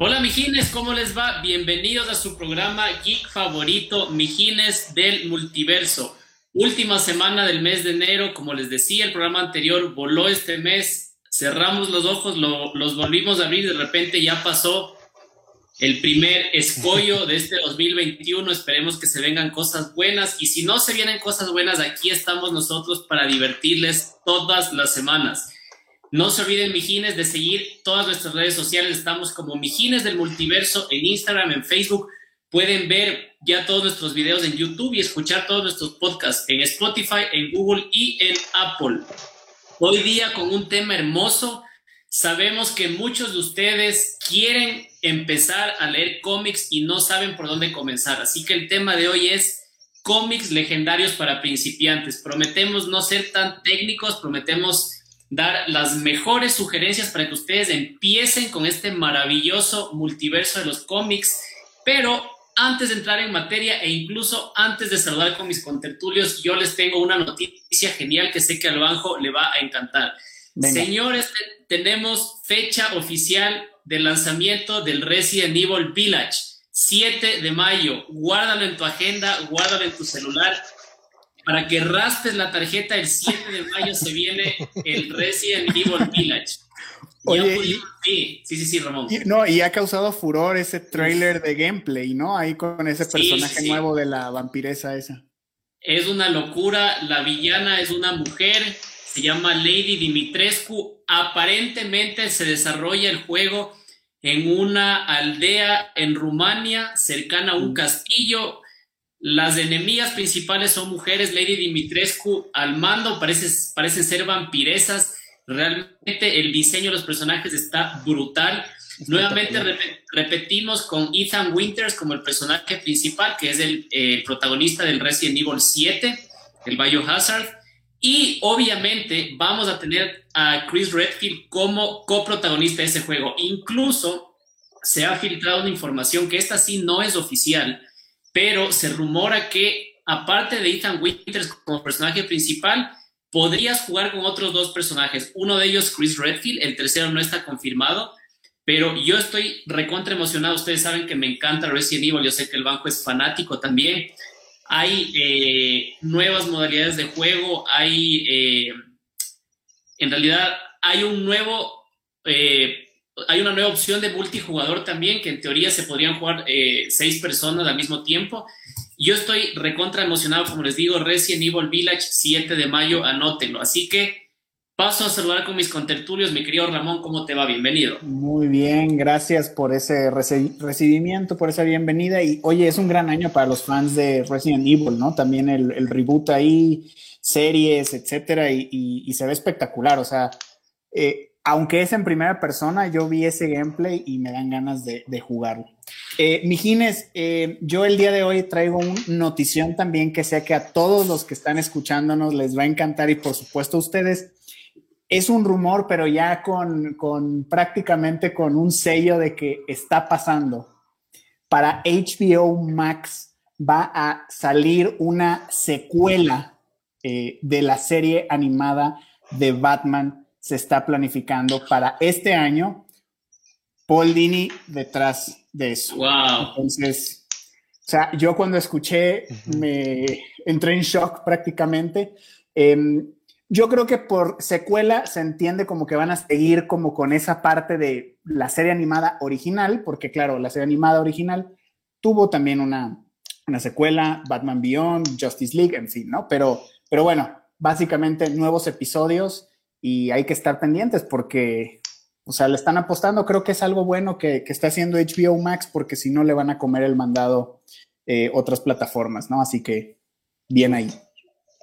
Hola Mijines, ¿cómo les va? Bienvenidos a su programa Geek favorito, Mijines del Multiverso. Última semana del mes de enero, como les decía, el programa anterior voló este mes, cerramos los ojos, los volvimos a abrir, de repente ya pasó el primer escollo de este 2021. Esperemos que se vengan cosas buenas y si no se vienen cosas buenas, aquí estamos nosotros para divertirles todas las semanas. No se olviden, Mijines, de seguir todas nuestras redes sociales. Estamos como Mijines del Multiverso en Instagram, en Facebook. Pueden ver ya todos nuestros videos en YouTube y escuchar todos nuestros podcasts en Spotify, en Google y en Apple. Hoy día con un tema hermoso. Sabemos que muchos de ustedes quieren empezar a leer cómics y no saben por dónde comenzar. Así que el tema de hoy es cómics legendarios para principiantes. Prometemos no ser tan técnicos, prometemos dar las mejores sugerencias para que ustedes empiecen con este maravilloso multiverso de los cómics. Pero antes de entrar en materia e incluso antes de saludar con mis contertulios, yo les tengo una noticia genial que sé que al Banjo le va a encantar. Señores, tenemos fecha oficial de lanzamiento del Resident Evil Village. 7 de mayo. Guárdalo en tu agenda, guárdalo en tu celular para que raspes la tarjeta, el 7 de mayo se viene el Resident Evil Village. Oye, sí, sí, sí, Ramón. no, y ha causado furor ese trailer de gameplay, ¿no? Ahí con ese personaje nuevo de la vampiresa esa. Es una locura, la villana es una mujer, se llama Lady Dimitrescu. Aparentemente se desarrolla el juego en una aldea en Rumania, cercana a un mm. castillo las enemigas principales son mujeres, Lady Dimitrescu al mando, parece, parecen ser vampiresas. Realmente el diseño de los personajes está brutal. Nuevamente repetimos con Ethan Winters como el personaje principal, que es el protagonista del Resident Evil 7, el Biohazard. Y obviamente vamos a tener a Chris Redfield como coprotagonista de ese juego. Incluso se ha filtrado una información que esta sí no es oficial, pero se rumora que aparte de Ethan Winters como personaje principal, podrías jugar con otros dos personajes. Uno de ellos, Chris Redfield, el tercero no está confirmado, pero yo estoy recontra emocionado. Ustedes saben que me encanta Resident Evil, yo sé que el banco es fanático también. Hay eh, nuevas modalidades de juego, hay, eh, en realidad, hay un nuevo eh, hay una nueva opción de multijugador también, que en teoría se podrían jugar eh, seis personas al mismo tiempo. Yo estoy recontra emocionado, como les digo, Resident Evil Village, 7 de mayo, anótenlo. Así que paso a saludar con mis contertulios. Mi querido Ramón, ¿cómo te va? Bienvenido. Muy bien, gracias por ese recibimiento, por esa bienvenida. Y oye, es un gran año para los fans de Resident Evil, ¿no? También el, reboot ahí, series, etcétera, y, se ve espectacular. O sea, eh, aunque es en primera persona, yo vi ese gameplay y me dan ganas de, jugarlo. Eh, Mijines, eh, yo el día de hoy traigo una notición también que sé que a todos los que están escuchándonos les va a encantar y por supuesto a ustedes. Es un rumor, pero ya con, prácticamente con un sello de que está pasando. Para HBO Max va a salir una secuela eh, de la serie animada de Batman se está planificando para este año. Paul Dini detrás de eso. Wow. Entonces, o sea, yo cuando escuché me entré en shock prácticamente. Em, yo creo que por secuela se entiende como que van a seguir como con esa parte de la serie animada original, porque claro, la serie animada original tuvo también una, una secuela, Batman Beyond, Justice League, en fin, ¿no? Pero, pero bueno, básicamente nuevos episodios y hay que estar pendientes porque, o sea, le están apostando. Creo que es algo bueno que, está haciendo HBO Max porque si no le van a comer el mandado eh, otras plataformas, ¿no? Así que bien ahí.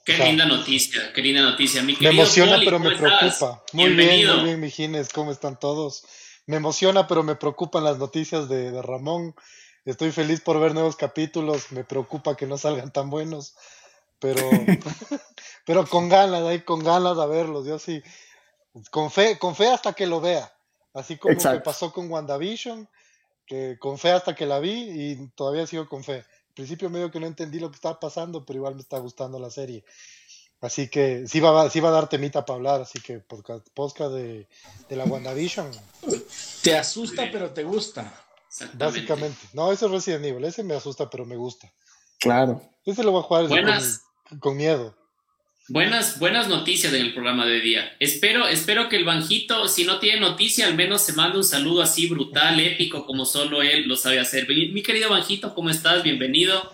Qué linda noticia, qué linda noticia. me emociona, pero me preocupa. Muy bien, muy bien, Mijines, ¿cómo están todos? Me emociona, pero me preocupan las noticias de, de Ramón. Estoy feliz por ver nuevos capítulos, me preocupa que no salgan tan buenos, pero pero con ganas, ahí con ganas de verlos, yo sí, con fe, con fe hasta que lo vea, así como me pasó con WandaVision, que con fe hasta que la vi y todavía sigo con fe. Al principio medio que no entendí lo que estaba pasando, pero igual me está gustando la serie. Así que sí va, sí va a dar temita para hablar, así que podcast, de, de la WandaVision. Te asusta, pero te gusta. Básicamente. No, ese es Resident Evil, ese me asusta, pero me gusta. Claro. Ese lo voy a jugar con, con, miedo. Buenas, buenas noticias en el programa de día. Espero, espero que el Banjito, si no tiene noticia, al menos se mande un saludo así brutal, épico, como solo él lo sabe hacer. Mi querido Banjito, ¿cómo estás? Bienvenido.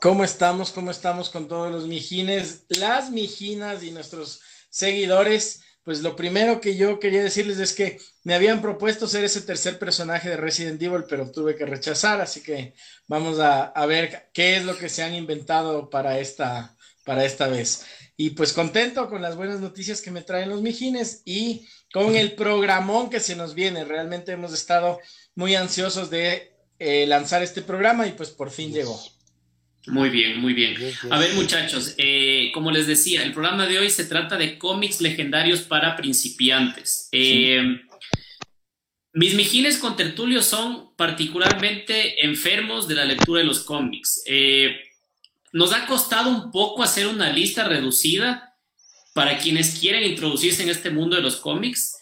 ¿Cómo estamos? ¿Cómo estamos con todos los mijines, las mijinas y nuestros seguidores? Pues lo primero que yo quería decirles es que me habían propuesto ser ese tercer personaje de Resident Evil, pero tuve que rechazar, así que vamos a, a ver qué es lo que se han inventado para esta, para esta vez. Y pues contento con las buenas noticias que me traen los mijines y con el programón que se nos viene. Realmente hemos estado muy ansiosos de eh, lanzar este programa y pues por fin llegó. Muy bien, muy bien. A ver, muchachos, eh, como les decía, el programa de hoy se trata de cómics legendarios para principiantes. Eh, mis mijines con tertulio son particularmente enfermos de la lectura de los cómics. Eh, nos ha costado un poco hacer una lista reducida para quienes quieren introducirse en este mundo de los cómics,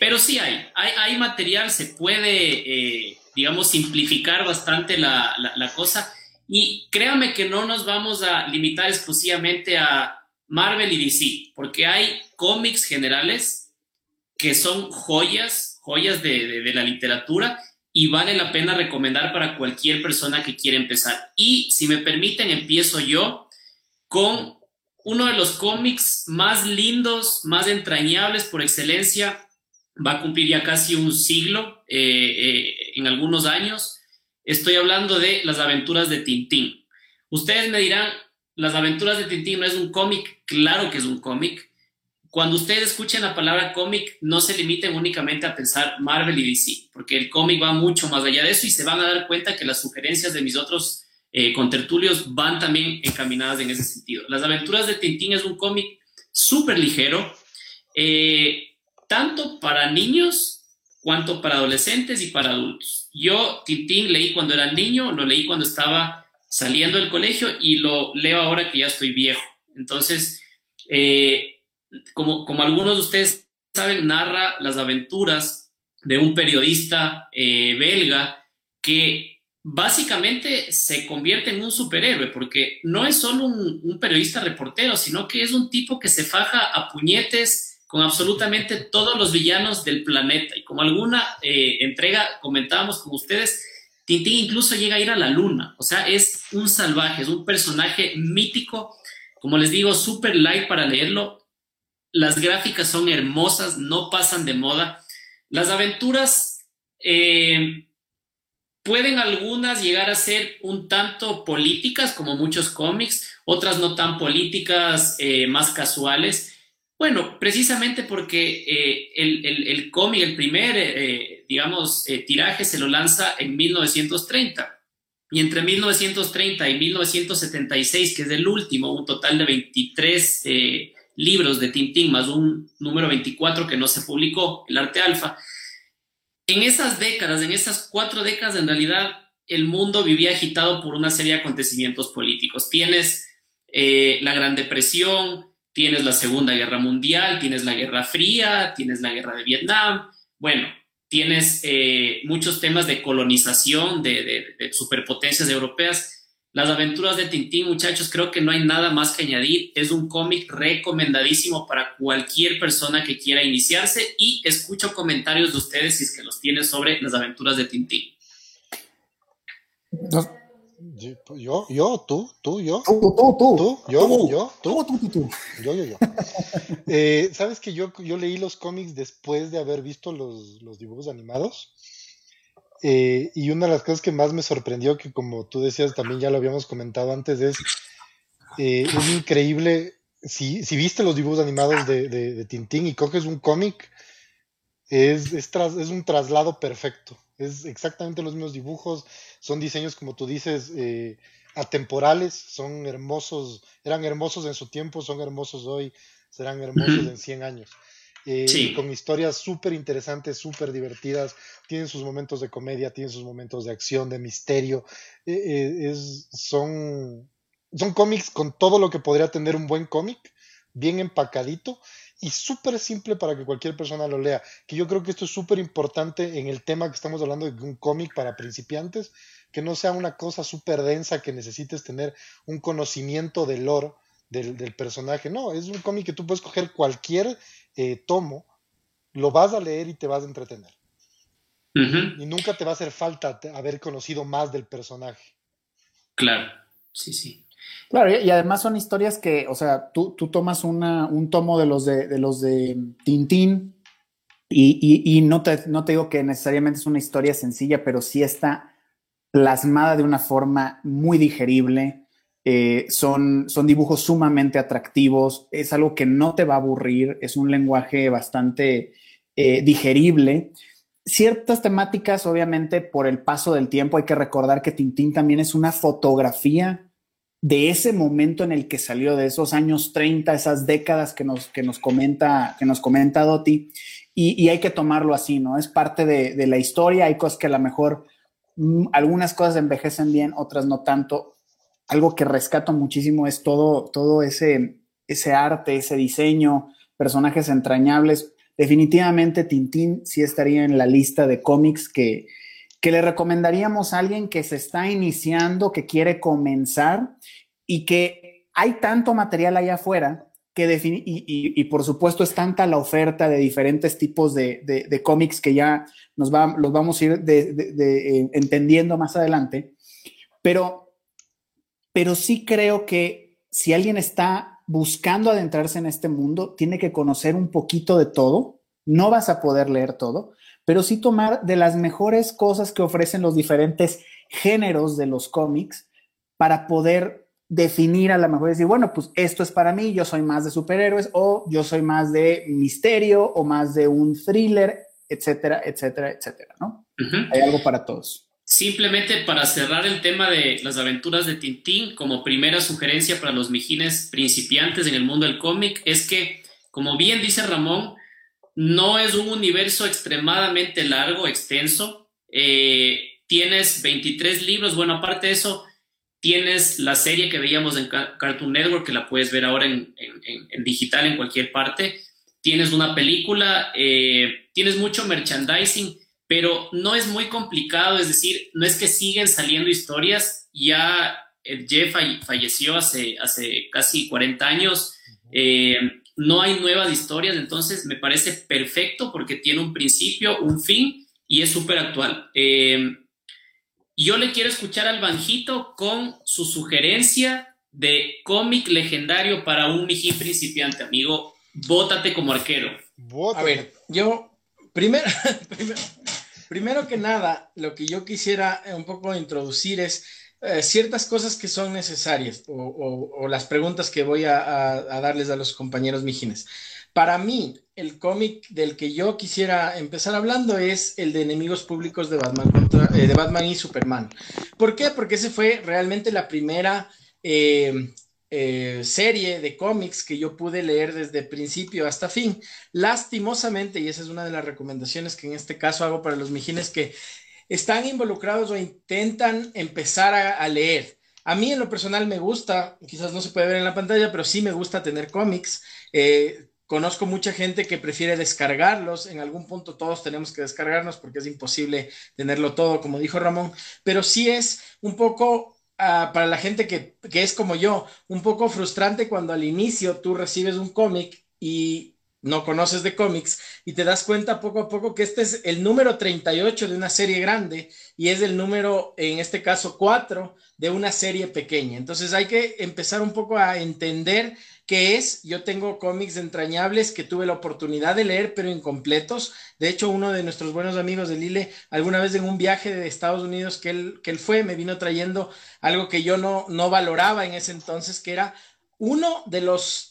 pero sí hay, hay, material, se puede, digamos, simplificar bastante la, la cosa. Y créanme que no nos vamos a limitar exclusivamente a Marvel y DC, porque hay cómics generales que son joyas, joyas de, la literatura y vale la pena recomendar para cualquier persona que quiera empezar. Y si me permiten, empiezo yo con uno de los cómics más lindos, más entrañables por excelencia. Va a cumplir ya casi un siglo eh, eh, en algunos años. Estoy hablando de las aventuras de Tintín. Ustedes me dirán, las aventuras de Tintín no es un cómic, claro que es un cómic. Cuando ustedes escuchen la palabra cómic, no se limiten únicamente a pensar Marvel y DC, porque el cómic va mucho más allá de eso y se van a dar cuenta que las sugerencias de mis otros eh, contertulios van también encaminadas en ese sentido. Las aventuras de Tintín es un cómic súper ligero, eh, tanto para niños cuanto para adolescentes y para adultos. Yo Tintín leí cuando era niño, lo leí cuando estaba saliendo del colegio y lo leo ahora que ya estoy viejo. Entonces, eh, como, como algunos de ustedes saben, narra las aventuras de un periodista eh, belga que básicamente se convierte en un superhéroe, porque no es solo un, un periodista reportero, sino que es un tipo que se faja a puñetes con absolutamente todos los villanos del planeta. Y como alguna eh, entrega comentábamos con ustedes, Tintín incluso llega a ir a la luna. O sea, es un salvaje, es un personaje mítico, como les digo, super light para leerlo. Las gráficas son hermosas, no pasan de moda. Las aventuras eh, pueden algunas llegar a ser un tanto políticas, como muchos cómics, otras no tan políticas, eh, más casuales bueno, precisamente porque eh, el, cómic, el primer, digamos, tiraje se lo lanza en 1930. Y entre 1930 y 1976, que es el último, un total de 23 libros de Tintín, más un número 24 que no se publicó, el arte alfa. En esas décadas, en esas cuatro décadas, en realidad, el mundo vivía agitado por una serie de acontecimientos políticos. Tienes la Gran Depresión, Tienes la Segunda Guerra Mundial, tienes la Guerra Fría, tienes la Guerra de Vietnam. Bueno, tienes eh, muchos temas de colonización de, superpotencias europeas. Las aventuras de Tintín, muchachos, creo que no hay nada más que añadir. Es un cómic recomendadísimo para cualquier persona que quiera iniciarse y escucho comentarios de ustedes si es que los tiene sobre las aventuras de Tintín. Yo, yo, tú, tú, yo. Tú, tú, tú. Tú, yo, tú, yo, tú. Tú, tú, tú, Yo, yo, yo. eh, Sabes que yo, yo leí los cómics después de haber visto los, los dibujos animados. Eh, y una de las cosas que más me sorprendió, que como tú decías, también ya lo habíamos comentado antes, es, eh, es increíble. Si, si viste los dibujos animados de, de, de Tintín y coges un cómic, es, es, tras, es un traslado perfecto. Es exactamente los mismos dibujos, son diseños, como tú dices, eh, atemporales, son hermosos, eran hermosos en su tiempo, son hermosos hoy, serán hermosos en 100 años. Eh, con historias súper interesantes, súper divertidas, tienen sus momentos de comedia, tienen sus momentos de acción, de misterio. Eh, es, son, son cómics con todo lo que podría tener un buen cómic, bien empacadito y súper simple para que cualquier persona lo lea. Que yo creo que esto es súper importante en el tema que estamos hablando de un cómic para principiantes, que no sea una cosa súper densa que necesites tener un conocimiento del lore del, personaje. No, es un cómic que tú puedes coger cualquier eh, tomo, lo vas a leer y te vas a entretener. Y nunca te va a hacer falta haber conocido más del personaje. Claro, sí, sí. Claro, y además son historias que, o sea, tú, tú tomas una, un tomo de los de, de los de Tintín y, y, no, te, no te digo que necesariamente es una historia sencilla, pero sí está plasmada de una forma muy digerible. Eh, son, son dibujos sumamente atractivos, es algo que no te va a aburrir, es un lenguaje bastante eh, digerible. Ciertas temáticas, obviamente, por el paso del tiempo, hay que recordar que Tintín también es una fotografía de ese momento en el que salió, de esos años 30, esas décadas que nos, que nos, comenta, que nos comenta Dotti, y, hay que tomarlo así, ¿no? Es parte de, la historia, hay cosas que a lo mejor mm, algunas cosas envejecen bien, otras no tanto. Algo que rescato muchísimo es todo, todo ese, ese arte, ese diseño, personajes entrañables. Definitivamente Tintín sí estaría en la lista de cómics que, que le recomendaríamos a alguien que se está iniciando, que quiere comenzar y que hay tanto material allá afuera que y, y, por supuesto es tanta la oferta de diferentes tipos de, cómics que ya nos va, los vamos a ir eh, entendiendo más adelante, pero, pero sí creo que si alguien está buscando adentrarse en este mundo, tiene que conocer un poquito de todo, no vas a poder leer todo, pero sí tomar de las mejores cosas que ofrecen los diferentes géneros de los cómics para poder definir a lo mejor decir, bueno, pues esto es para mí, yo soy más de superhéroes o yo soy más de misterio o más de un thriller, etcétera, etcétera, etcétera, ¿no? Hay algo para todos. Simplemente para cerrar el tema de las aventuras de Tintín, como primera sugerencia para los mijines principiantes en el mundo del cómic, es que, como bien dice Ramón, no es un universo extremadamente largo, extenso. Eh, tienes 23 libros. Bueno, aparte de eso, tienes la serie que veíamos en Cartoon Network, que la puedes ver ahora en, digital en cualquier parte. Tienes una película, eh, tienes mucho merchandising, pero no es muy complicado. Es decir, no es que siguen saliendo historias. Ya eh, Jeff falleció hace, hace casi 40 años no hay nuevas historias, entonces me parece perfecto porque tiene un principio, un fin y es súper actual. Eh, yo le quiero escuchar al Banjito con su sugerencia de cómic legendario para un mijín principiante, amigo. Bótate como arquero. A ver, yo primero, primero que nada, lo que yo quisiera un poco introducir es eh, ciertas cosas que son necesarias o, las preguntas que voy a, darles a los compañeros mijines. Para mí, el cómic del que yo quisiera empezar hablando es el de enemigos públicos de Batman, eh, de Batman y Superman. ¿Por qué? Porque ese fue realmente la primera eh, serie de cómics que yo pude leer desde principio hasta fin. Lastimosamente, y esa es una de las recomendaciones que en este caso hago para los mijines que están involucrados o intentan empezar a, leer. A mí en lo personal me gusta, quizás no se puede ver en la pantalla, pero sí me gusta tener cómics. Eh, conozco mucha gente que prefiere descargarlos. En algún punto todos tenemos que descargarnos porque es imposible tenerlo todo, como dijo Ramón. Pero sí es un poco ah, para la gente que, que es como yo, un poco frustrante cuando al inicio tú recibes un cómic y no conoces de cómics y te das cuenta poco a poco que este es el número 38 de una serie grande y es el número, en este caso, 4 de una serie pequeña. Entonces hay que empezar un poco a entender qué es. Yo tengo cómics entrañables que tuve la oportunidad de leer, pero incompletos. De hecho, uno de nuestros buenos amigos de Lille, alguna vez en un viaje de Estados Unidos que él, que él fue, me vino trayendo algo que yo no, no valoraba en ese entonces, que era uno de los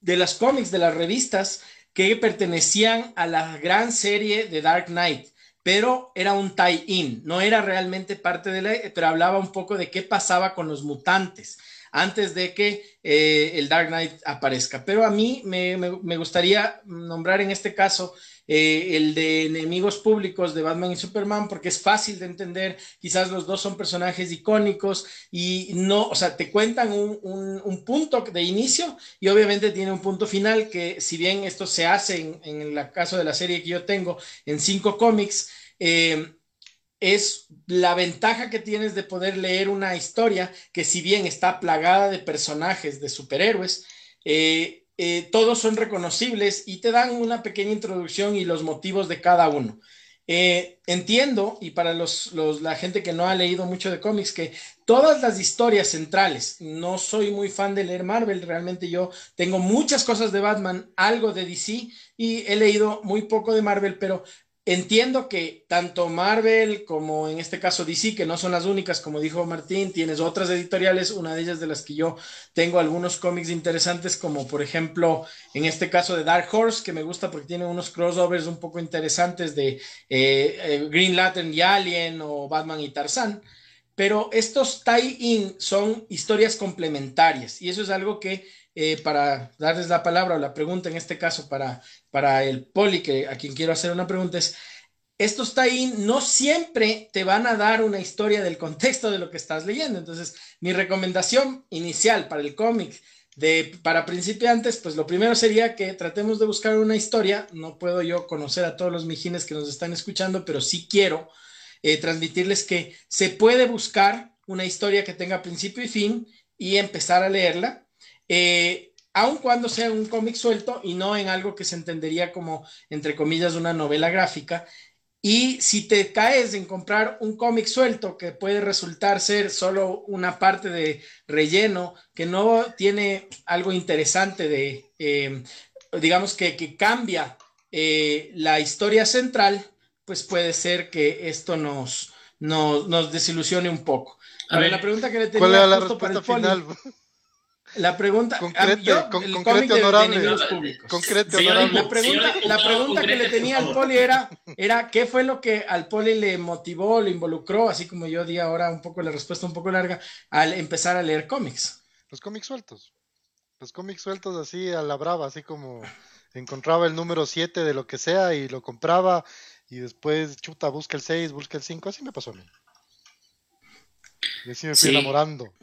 de las cómics, de las revistas que pertenecían a la gran serie de Dark Knight, pero era un tie-in, no era realmente parte de la, pero hablaba un poco de qué pasaba con los mutantes antes de que eh, el Dark Knight aparezca. Pero a mí me, gustaría nombrar en este caso eh, el de enemigos públicos de Batman y Superman, porque es fácil de entender, quizás los dos son personajes icónicos y no, o sea, te cuentan un, un, punto de inicio y obviamente tiene un punto final que si bien esto se hace en, en el caso de la serie que yo tengo en cinco cómics, eh, es la ventaja que tienes de poder leer una historia que si bien está plagada de personajes, de superhéroes, eh, eh, todos son reconocibles y te dan una pequeña introducción y los motivos de cada uno. Eh, entiendo, y para los, la gente que no ha leído mucho de cómics, que todas las historias centrales, no soy muy fan de leer Marvel, realmente yo tengo muchas cosas de Batman, algo de DC y he leído muy poco de Marvel, pero Entiendo que tanto Marvel como en este caso DC, que no son las únicas, como dijo Martín, tienes otras editoriales, una de ellas de las que yo tengo algunos cómics interesantes, como por ejemplo en este caso de Dark Horse, que me gusta porque tiene unos crossovers un poco interesantes de eh, eh, Green Lantern y Alien o Batman y Tarzan. Pero estos tie-in son historias complementarias y eso es algo que eh, para darles la palabra o la pregunta en este caso para, para el poli, que a quien quiero hacer una pregunta es, estos tie no siempre te van a dar una historia del contexto de lo que estás leyendo. Entonces, mi recomendación inicial para el cómic de para principiantes, pues lo primero sería que tratemos de buscar una historia. No puedo yo conocer a todos los mijines que nos están escuchando, pero sí quiero eh, transmitirles que se puede buscar una historia que tenga principio y fin y empezar a leerla eh, aun cuando sea un cómic suelto y no en algo que se entendería como, entre comillas, una novela gráfica. Y si te caes en comprar un cómic suelto que puede resultar ser solo una parte de relleno, que no tiene algo interesante de, eh, digamos que, que cambia eh, la historia central, pues puede ser que esto nos, nos, desilusione un poco. A, ver, la pregunta que le tenía ¿Cuál era la respuesta final? La pregunta, concrete, yo, con, concrete honorable, concrete honorable. La pregunta, la pregunta que le tenía al poli era, era qué fue lo que al poli le motivó, le involucró, así como yo di ahora un poco la respuesta un poco larga, al empezar a leer cómics. Los cómics sueltos. Los cómics sueltos así a la brava, así como encontraba el número 7 de lo que sea y lo compraba y después, chuta, busca el 6, busca el 5, así me pasó a mí. Y así me fui enamorando.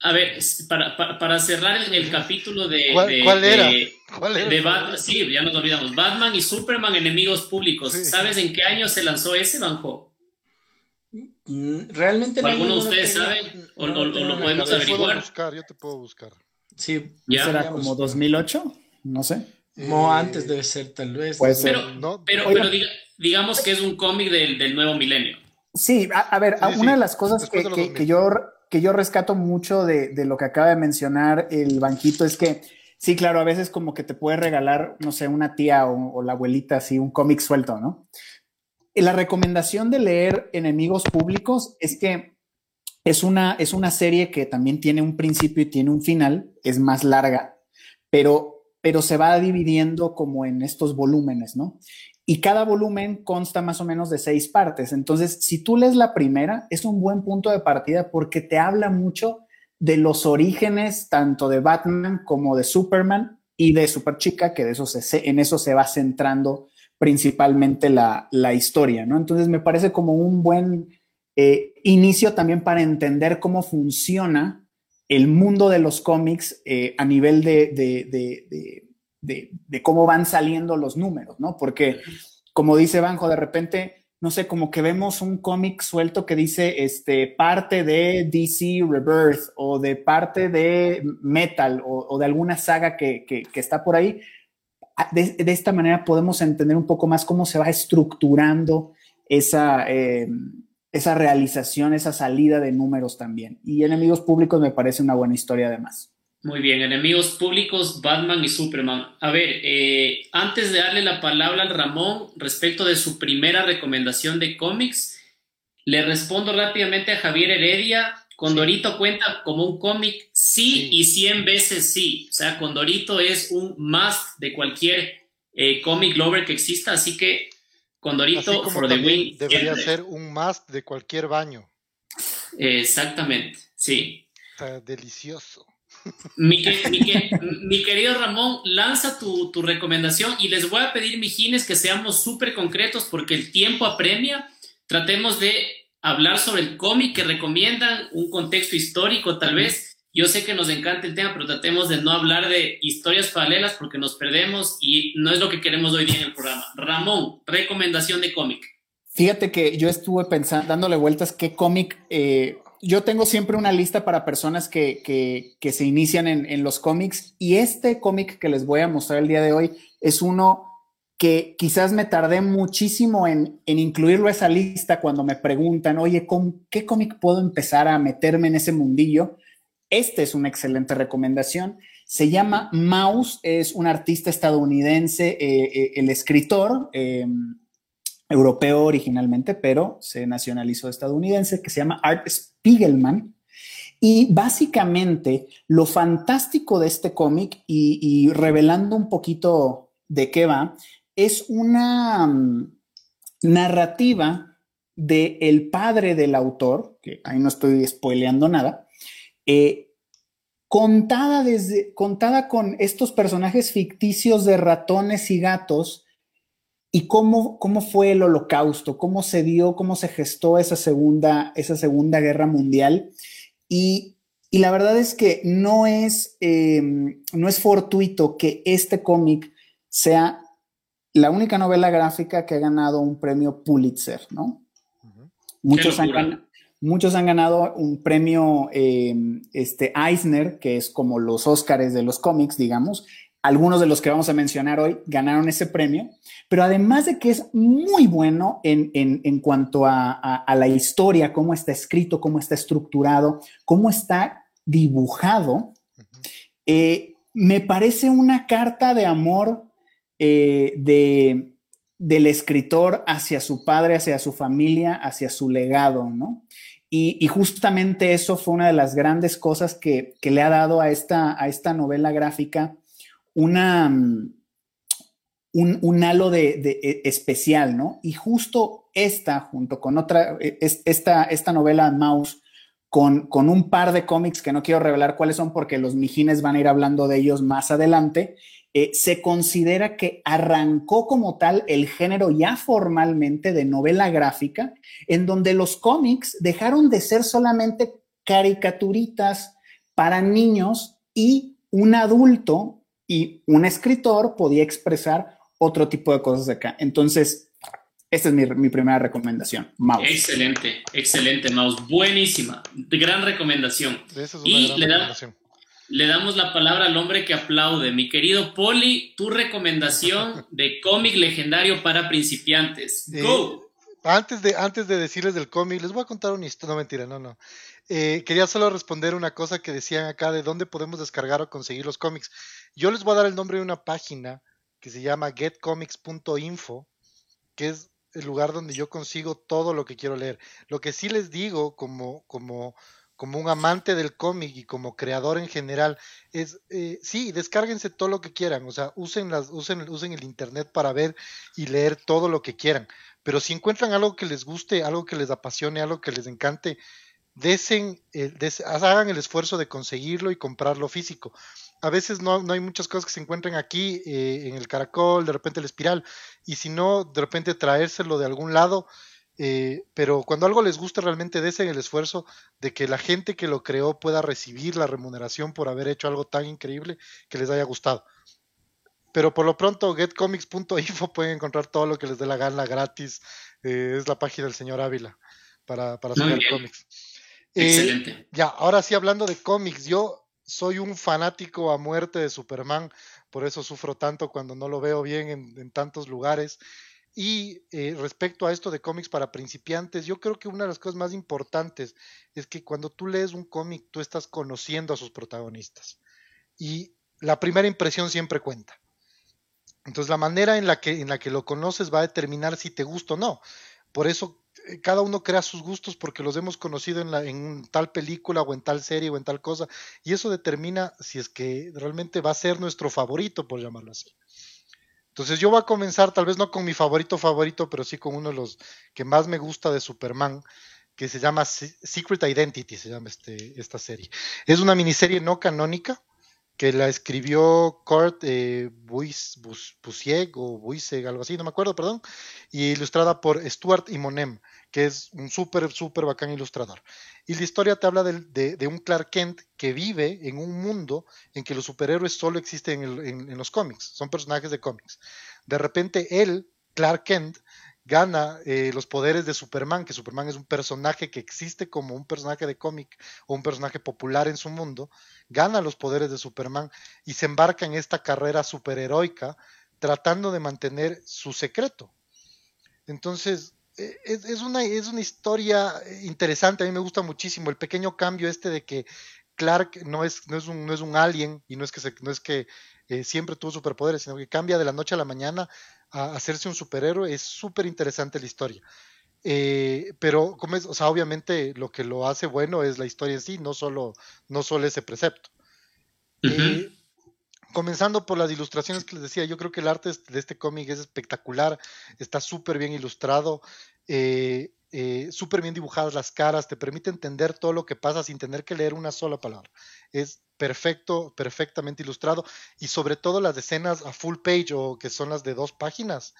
A ver, para, para, cerrar el, capítulo de. ¿Cuál, era? ¿Cuál era? sí, ya nos olvidamos. Batman y Superman, enemigos públicos. ¿Sabes en qué año se lanzó ese, Banjo? Realmente no. ¿Alguno de ustedes sabe? ¿O, lo podemos averiguar? Buscar, yo te puedo buscar. Sí, ¿Ya? ¿será como 2008? No sé. No, antes debe ser, tal vez. Pero, pero, digamos que es un cómic del, del, nuevo milenio. Sí, a, ver, una de las cosas que, que, que yo que yo rescato mucho de, lo que acaba de mencionar el banquito es que, sí, claro, a veces como que te puede regalar, no sé, una tía o, la abuelita así, un cómic suelto, ¿no? La recomendación de leer Enemigos Públicos es que es una, es una serie que también tiene un principio y tiene un final, es más larga, pero, pero se va dividiendo como en estos volúmenes, ¿no? Y cada volumen consta más o menos de seis partes. Entonces, si tú lees la primera, es un buen punto de partida porque te habla mucho de los orígenes tanto de Batman como de Superman y de Superchica, que en eso se va centrando principalmente la, historia, ¿no? Entonces, me parece como un buen eh, inicio también para entender cómo funciona el mundo de los cómics eh, a nivel de, cómo van saliendo los números, ¿no? Porque, como dice Banjo, de repente, no sé, como que vemos un cómic suelto que dice este, parte de DC Rebirth o de parte de Metal o, de alguna saga que, está por ahí. Ah, de, esta manera podemos entender un poco más cómo se va estructurando esa, eh, esa realización, esa salida de números también. Y Enemigos Públicos me parece una buena historia además. Muy bien, enemigos públicos, Batman y Superman. A ver, eh, antes de darle la palabra al Ramón respecto de su primera recomendación de cómics, le respondo rápidamente a Javier Heredia. Condorito cuenta como un cómic sí, y 100 veces sí. O sea, Condorito es un must de cualquier eh, cómic lover que exista, así que Condorito for the win. Debería ser un must de cualquier baño. exactamente, sí. Está delicioso. Mi, querido Ramón, lanza tu, recomendación y les voy a pedir, mijines, que seamos súper concretos porque el tiempo apremia. Tratemos de hablar sobre el cómic que recomiendan, un contexto histórico tal vez. Yo sé que nos encanta el tema, pero tratemos de no hablar de historias paralelas porque nos perdemos y no es lo que queremos hoy día en el programa. Ramón, recomendación de cómic. Fíjate que yo estuve pensando, dándole vueltas qué cómic. Eh, yo tengo siempre una lista para personas que, que, se inician en, en, los cómics y este cómic que les voy a mostrar el día de hoy es uno que quizás me tardé muchísimo en, en incluirlo a esa lista cuando me preguntan, oye, ¿con qué cómic puedo empezar a meterme en ese mundillo? Este es una excelente recomendación. Se llama Mouse, es un artista estadounidense, eh, eh, el escritor. Eh, europeo originalmente, pero se nacionalizó estadounidense, que se llama Art Spiegelman. Y básicamente lo fantástico de este cómic y, revelando un poquito de qué va, es una mm, narrativa de el padre del autor, que ahí no estoy spoileando nada, eh, contada, desde, contada con estos personajes ficticios de ratones y gatos ¿Y cómo, cómo fue el holocausto? ¿Cómo se dio, cómo se gestó esa segunda, esa segunda guerra mundial? Y, la verdad es que no es, em, no es fortuito que este cómic sea la única novela gráfica que ha ganado un premio Pulitzer, ¿no? muchos, han, muchos, han, ganado un premio em, este, Eisner, que es como los Óscares de los cómics, digamos, algunos de los que vamos a mencionar hoy ganaron ese premio, pero además de que es muy bueno en, cuanto a, la historia, cómo está escrito, cómo está estructurado, cómo está dibujado, eh, me parece una carta de amor eh, de, del escritor hacia su padre, hacia su familia, hacia su legado, ¿no? Y, justamente eso fue una de las grandes cosas que, le ha dado a esta, a esta novela gráfica una, mm, un, halo de, e, especial, ¿no? Y justo esta, junto con otra, e, esta, esta novela Mouse, con, con, un par de cómics que no quiero revelar cuáles son porque los mijines van a ir hablando de ellos más adelante, eh, se considera que arrancó como tal el género ya formalmente de novela gráfica, en donde los cómics dejaron de ser solamente caricaturitas para niños y un adulto y un escritor podía expresar otro tipo de cosas acá. Entonces, esta es mi, primera recomendación, Mouse. Excelente, excelente, Mouse. Buenísima, gran recomendación. y le, le, damos la palabra al hombre que aplaude. Mi querido Poli, tu recomendación de cómic legendario para principiantes. Go. antes, de, antes de decirles del cómic, les voy a contar una historia. No, mentira, no, no. Eh, quería solo responder una cosa que decían acá de dónde podemos descargar o conseguir los cómics. Yo les voy a dar el nombre de una página que se llama getcomics.info, que es el lugar donde yo consigo todo lo que quiero leer. Lo que sí les digo como, como, como un amante del cómic y como creador en general es, eh, sí, descárguense todo lo que quieran, o sea, usen, las, usen, usen el Internet para ver y leer todo lo que quieran. Pero si encuentran algo que les guste, algo que les apasione, algo que les encante, desen, hagan el esfuerzo de conseguirlo y comprarlo físico. A veces no, hay muchas cosas que se encuentran aquí eh, en el caracol, de repente el espiral, y si no, de repente traérselo de algún lado. Eh, pero cuando algo les gusta, realmente desen el esfuerzo de que la gente que lo creó pueda recibir la remuneración por haber hecho algo tan increíble que les haya gustado. Pero por lo pronto, getcomics.info pueden encontrar todo lo que les dé la gana gratis. Eh, es la página del señor Ávila para, para sacar cómics. Excelente. ya, ahora sí, hablando de cómics, yo soy un fanático a muerte de Superman, por eso sufro tanto cuando no lo veo bien en, tantos lugares. Y eh, respecto a esto de cómics para principiantes, yo creo que una de las cosas más importantes es que cuando tú lees un cómic, tú estás conociendo a sus protagonistas. Y la primera impresión siempre cuenta. Entonces, la manera en la que, en la que lo conoces va a determinar si te gusta o no. Por eso cada uno crea sus gustos porque los hemos conocido en, la, tal película o en tal serie o en tal cosa. Y eso determina si es que realmente va a ser nuestro favorito, por llamarlo así. Entonces yo voy a comenzar tal vez no con mi favorito favorito, pero sí con uno de los que más me gusta de Superman, que se llama Secret Identity, se llama este, esta serie. Es una miniserie no canónica que la escribió Kurt eh, o Buiseg, algo así, no me acuerdo, perdón, y ilustrada por Stuart Monem, que es un súper, súper bacán ilustrador. Y la historia te habla de, un Clark Kent que vive en un mundo en que los superhéroes solo existen en los cómics, son personajes de cómics. De repente él, Clark Kent, gana eh, los poderes de Superman, que Superman es un personaje que existe como un personaje de cómic o un personaje popular en su mundo, gana los poderes de Superman y se embarca en esta carrera superheroica tratando de mantener su secreto. Entonces, e, es, una, es una historia interesante, a mí me gusta muchísimo el pequeño cambio este de que Clark no es, no es, un, no es un alien y no es que, no es que eh, siempre tuvo superpoderes, sino que cambia de la noche a la mañana a hacerse un superhéroe, es súper interesante la historia. Eh, pero, como es, o sea, obviamente lo que lo hace bueno es la historia en sí, no solo, no solo ese precepto. Eh, comenzando por las ilustraciones que les decía, yo creo que el arte de este cómic es espectacular, está súper bien ilustrado, eh, súper bien dibujadas las caras, te permite entender todo lo que pasa sin tener que leer una sola palabra. Es perfecto, perfectamente ilustrado y sobre todo las escenas a full page o que son las de dos páginas.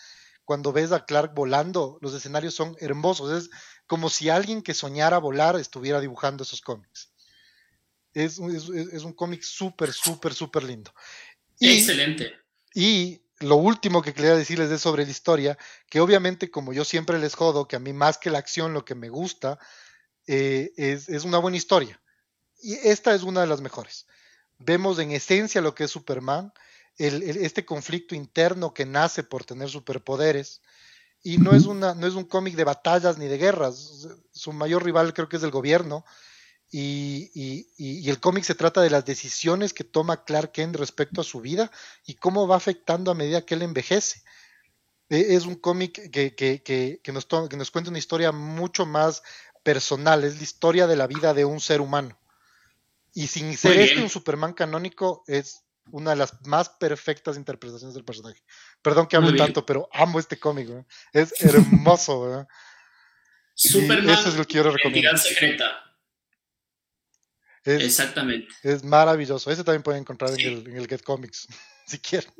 Cuando ves a Clark volando, los escenarios son hermosos. Es como si alguien que soñara volar estuviera dibujando esos cómics. Es, un cómic súper, súper, súper lindo. Excelente. Y lo último que quería decirles es sobre la historia, que obviamente como yo siempre les jodo, que a mí más que la acción lo que me gusta eh, es, es una buena historia y esta es una de las mejores. Vemos en esencia lo que es Superman, este conflicto interno que nace por tener superpoderes. Y no es, una, no es un cómic de batallas ni de guerras. Su mayor rival creo que es el gobierno. Y, el cómic se trata de las decisiones que toma Clark Kent respecto a su vida y cómo va afectando a medida que él envejece. E, es un cómic que, que, nos que nos cuenta una historia mucho más personal, es la historia de la vida de un ser humano. Y sin ser este un Superman canónico, es una de las más perfectas interpretaciones del personaje. Perdón que hable tanto, pero amo este cómic, es hermoso. Superman, eso es lo que recomendar. secreta. Exactamente. Es maravilloso. Ese también pueden encontrar en, el, en, el, Get Comics, si quieren.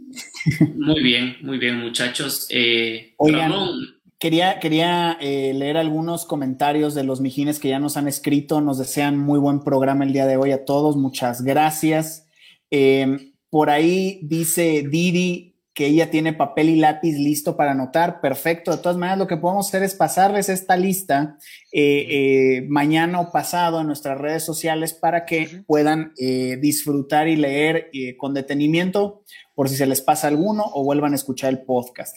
Muy bien, muy bien, muchachos. Eh, Ramón, Quería, quería eh, leer algunos comentarios de los mijines que ya nos han escrito. Nos desean muy buen programa el día de hoy a todos. Muchas gracias. Em, por ahí dice Didi que ella tiene papel y lápiz listo para anotar. Perfecto. De todas maneras, lo que podemos hacer es pasarles esta lista eh, eh, mañana o pasado en nuestras redes sociales para que puedan disfrutar y leer con detenimiento por si se les pasa alguno o vuelvan a escuchar el podcast.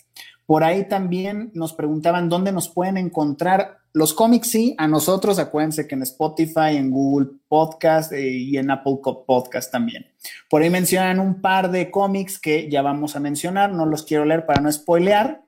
Por ahí también nos preguntaban dónde nos pueden encontrar los cómics, sí, a nosotros, acuérdense que en Spotify, en Google Podcast eh, y en Apple Podcast también. Por ahí mencionan un par de cómics que ya vamos a mencionar, no los quiero leer para no spoilear.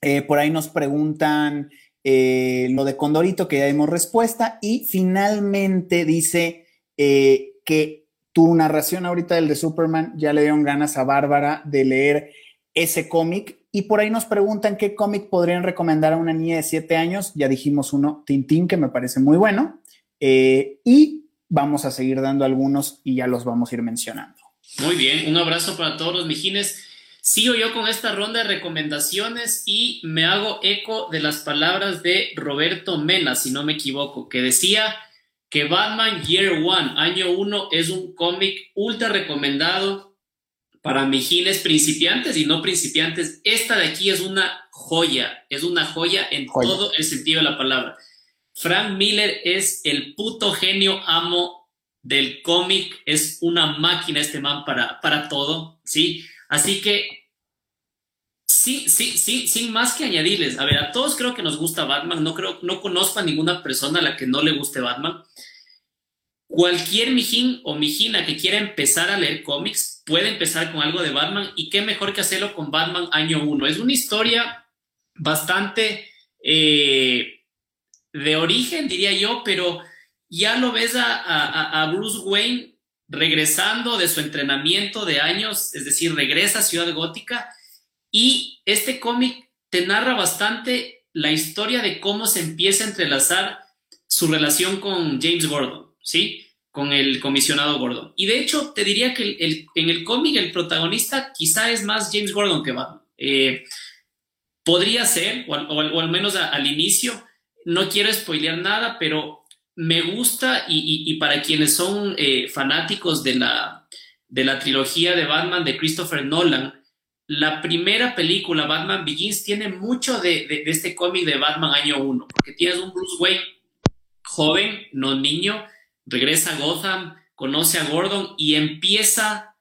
Eh, por ahí nos preguntan eh, lo de Condorito, que ya dimos respuesta. Y finalmente dice que tu narración ahorita del de Superman ya le dieron ganas a Bárbara de leer ese cómic y por ahí nos preguntan qué cómic podrían recomendar a una niña de 7 años. Ya dijimos uno, Tintín, que me parece muy bueno. Eh, y vamos a seguir dando algunos y ya los vamos a ir mencionando. Muy bien, un abrazo para todos los mijines. Sigo yo con esta ronda de recomendaciones y me hago eco de las palabras de Roberto Mena, si no me equivoco, que decía que Batman Year One, año 1, es un cómic ultra recomendado para mijines principiantes y no principiantes, esta de aquí es una joya, es una joya en todo el sentido de la palabra. Frank Miller es el puto genio amo del cómic, es una máquina este man para, para todo, ¿sí? Así que, sí, sí, sí, sin más que añadirles, a ver, a todos creo que nos gusta Batman, no creo, no conozco a ninguna persona a la que no le guste Batman. Cualquier mijín o mijina que quiera empezar a leer cómics puede empezar con algo de Batman y qué mejor que hacerlo con Batman año 1. Es una historia bastante eh, de origen, diría yo, pero ya lo ves a, a, Bruce Wayne regresando de su entrenamiento de años, es decir, regresa a Ciudad Gótica y este cómic te narra bastante la historia de cómo se empieza a entrelazar su relación con James Gordon, ¿sí? Con el comisionado Gordon. Y de hecho, te diría que en el cómic el protagonista quizá es más James Gordon que Batman. Eh, podría ser, o al, menos al inicio, no quiero spoilear nada, pero me gusta y, para quienes son eh, fanáticos de la, de la trilogía de Batman de Christopher Nolan, la primera película, Batman Begins, tiene mucho de, este cómic de Batman año 1, porque tienes un Bruce Wayne joven, no niño, regresa a Gotham, conoce a Gordon y empieza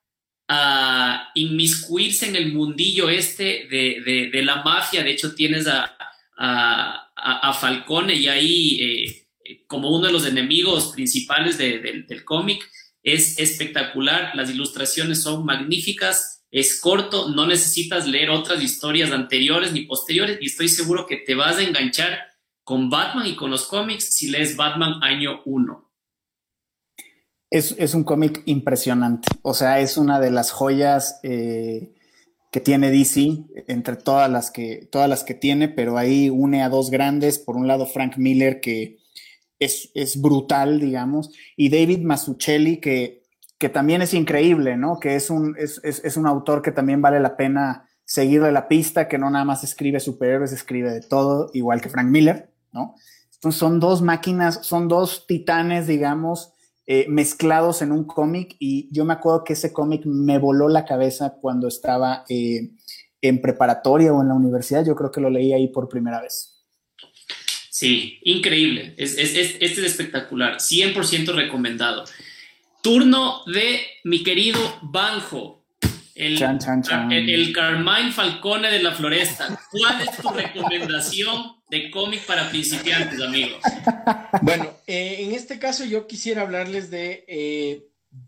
a inmiscuirse en el mundillo este de, la mafia. De hecho, tienes a, a, Falcone y ahí eh, como uno de los enemigos principales del cómic. Es espectacular, las ilustraciones son magníficas es corto, no necesitas leer otras historias anteriores ni posteriores y estoy seguro que te vas a enganchar con Batman y con los cómics si lees Batman año 1. Es, un cómic impresionante, o sea, es una de las joyas eh, que tiene DC entre todas las que, todas las que tiene, pero ahí une a dos grandes, por un lado Frank Miller que es, es brutal, digamos, y David Mazzucchelli que que también es increíble, ¿no? Que es un, es, es, un autor que también vale la pena seguirle la pista, que no nada más escribe superhéroes, escribe de todo, igual que Frank Miller, ¿no? Entonces son dos máquinas, son dos titanes, digamos, eh, mezclados en un cómic y yo me acuerdo que ese cómic me voló la cabeza cuando estaba eh, en preparatoria o en la universidad, yo creo que lo leí ahí por primera vez. Sí, increíble, es, es, este es espectacular, 100% recomendado. Turno de mi querido Banjo, el, el, Carmine Falcone de la Floresta. ¿Cuál es tu recomendación de cómic para principiantes, amigos? Bueno, eh, en este caso yo quisiera hablarles de, eh,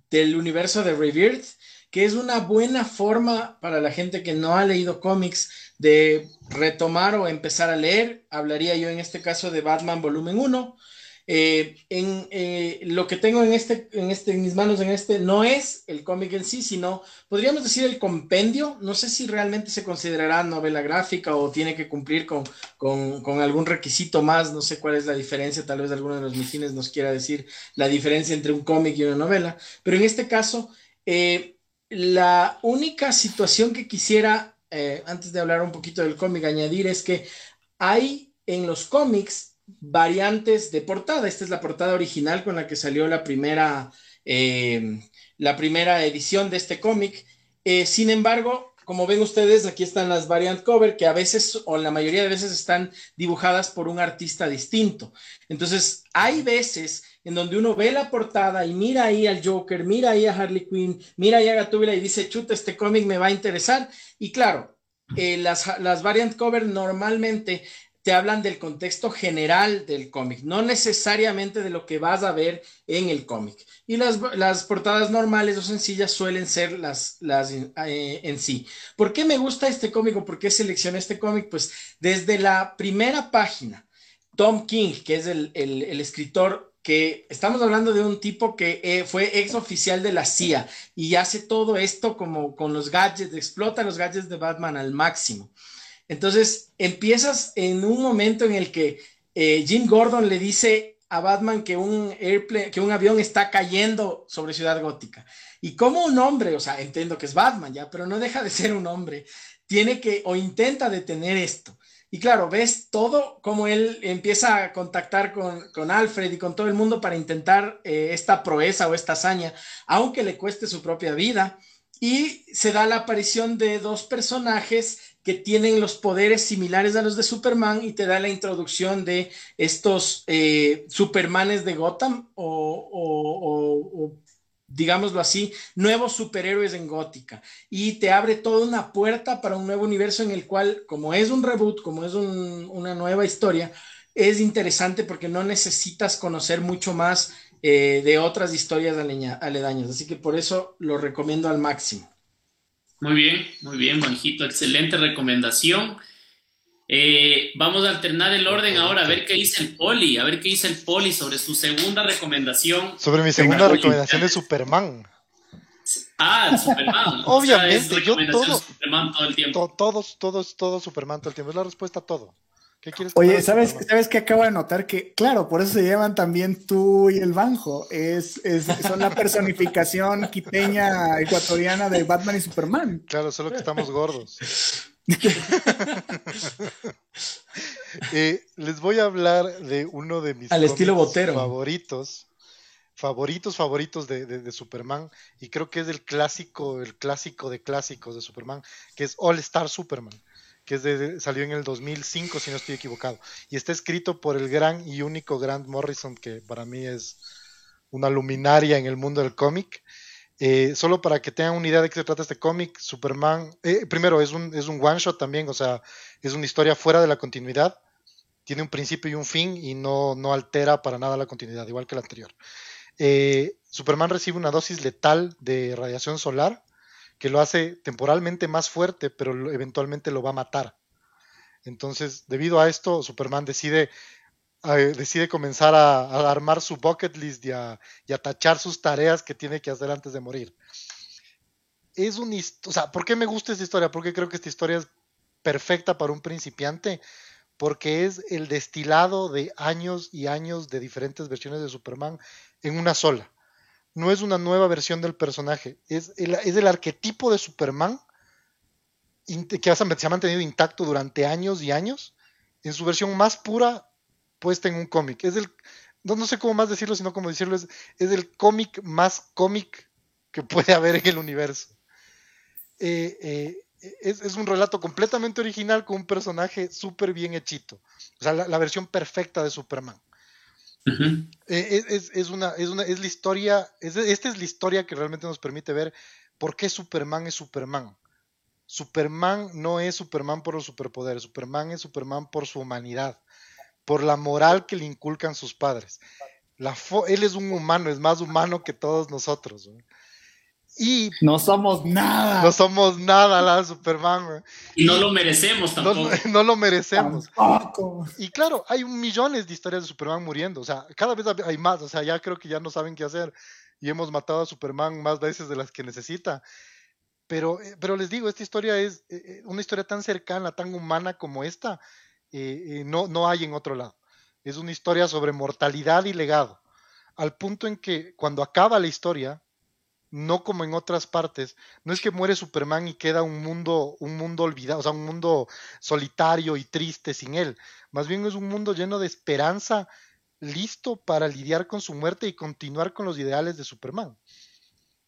del universo de Rebirth, que es una buena forma para la gente que no ha leído cómics de retomar o empezar a leer. Hablaría yo en este caso de Batman Volumen 1 eh, en eh, lo que tengo en este, en este, en mis manos, en este, no es el cómic en sí, sino podríamos decir el compendio. No sé si realmente se considerará novela gráfica o tiene que cumplir con, algún requisito más. No sé cuál es la diferencia. Tal vez alguno de los mijines nos quiera decir la diferencia entre un cómic y una novela. Pero en este caso, eh, la única situación que quisiera, antes de hablar un poquito del cómic, añadir es que hay en los cómics variantes de portada. Esta es la portada original con la que salió la primera, eh, la primera edición de este cómic. Eh, sin embargo, como ven ustedes, aquí están las variant cover que a veces o la mayoría de veces están dibujadas por un artista distinto. Entonces, hay veces en donde uno ve la portada y mira ahí al Joker, mira ahí a Harley Quinn, mira ahí a Gatúbela y dice, chuta, este cómic me va a interesar. Y claro, eh, las, las variant cover normalmente te hablan del contexto general del cómic, no necesariamente de lo que vas a ver en el cómic. Y las, portadas normales o sencillas suelen ser las, las eh, en sí. ¿Por qué me gusta este cómic o por qué seleccioné este cómic? Pues desde la primera página, Tom King, que es el, escritor que estamos hablando de un tipo que eh, fue ex oficial de la CIA y hace todo esto como con los gadgets, explota los gadgets de Batman al máximo. Entonces, empiezas en un momento en el que eh, Jim Gordon le dice a Batman que un, avión está cayendo sobre Ciudad Gótica. Y como un hombre, o sea, entiendo que es Batman ya, pero no deja de ser un hombre, tiene que o intenta detener esto. Y claro, ves todo como él empieza a contactar con, Alfred y con todo el mundo para intentar eh, esta proeza o esta hazaña, aunque le cueste su propia vida. Y se da la aparición de dos personajes que tienen los poderes similares a los de Superman y te da la introducción de estos eh, Supermanes de Gotham o, digámoslo así, nuevos superhéroes en Gótica. Y te abre toda una puerta para un nuevo universo en el cual, como es un reboot, como es una nueva historia, es interesante porque no necesitas conocer mucho más eh, de otras historias aledañas. Así que por eso lo recomiendo al máximo. Muy bien, muy bien, Juanjito, excelente recomendación. Eh, vamos a alternar el orden ahora, a ver qué dice el Poli, a ver qué dice el Poli sobre su segunda recomendación. Sobre mi segunda recomendación de Superman. Ah, Superman. Obviamente, yo todo, Superman todo el tiempo. todos, todos, todo Superman todo el tiempo. Es la respuesta a todo. ¿Qué quieres Oye, ¿sabes, ¿sabes qué acabo de notar? Que, claro, por eso se llaman también tú y el Banjo. Es, es, son la personificación quiteña ecuatoriana de Batman y Superman. Claro, solo que estamos gordos. Eh, les voy a hablar de uno de mis Al estilo botero. favoritos. Favoritos, favoritos de, Superman. Y creo que es el clásico, el clásico de clásicos de Superman, que es All Star Superman que salió en el 2005, si no estoy equivocado. Y está escrito por el gran y único Grant Morrison, que para mí es una luminaria en el mundo del cómic. Eh, solo para que tengan una idea de qué se trata este cómic, Superman, eh, primero es un, es un one shot también, o sea, es una historia fuera de la continuidad, tiene un principio y un fin y no, no altera para nada la continuidad, igual que el anterior. Eh, Superman recibe una dosis letal de radiación solar que lo hace temporalmente más fuerte, pero eventualmente lo va a matar. Entonces, debido a esto, Superman decide, eh, decide comenzar a, armar su bucket list y a, tachar sus tareas que tiene que hacer antes de morir. Es un, o sea, ¿por qué me gusta esta historia? Porque creo que esta historia es perfecta para un principiante, porque es el destilado de años y años de diferentes versiones de Superman en una sola no es una nueva versión del personaje, es el, es arquetipo de Superman que se ha mantenido intacto durante años y años, en su versión más pura puesta en un cómic. Es el, no, sé cómo más decirlo, sino como decirlo, es, el cómic más cómic que puede haber en el universo. Eh, eh, es, un relato completamente original con un personaje súper bien hechito. O sea, la, versión perfecta de Superman. Eh, es, una, es, una, es la historia, esta es la historia que realmente nos permite ver por qué Superman es Superman. Superman no es Superman por los superpoderes, Superman es Superman por su humanidad, por la moral que le inculcan sus padres. La él es un humano, es más humano que todos nosotros. Y no somos nada. No somos nada, la Superman. Y no lo merecemos tampoco. No, lo merecemos. Y claro, hay millones de historias de Superman muriendo. O sea, cada vez hay más. O sea, ya creo que ya no saben qué hacer. Y hemos matado a Superman más veces de las que necesita. Pero, eh, pero les digo, esta historia es eh, eh, una historia tan cercana, tan humana como esta. no, no hay en otro lado. Es una historia sobre mortalidad y legado. Al punto en que cuando acaba la historia, no como en otras partes. No es que muere Superman y queda un mundo, un mundo olvidado, o sea, un mundo solitario y triste sin él. Más bien es un mundo lleno de esperanza, listo para lidiar con su muerte y continuar con los ideales de Superman.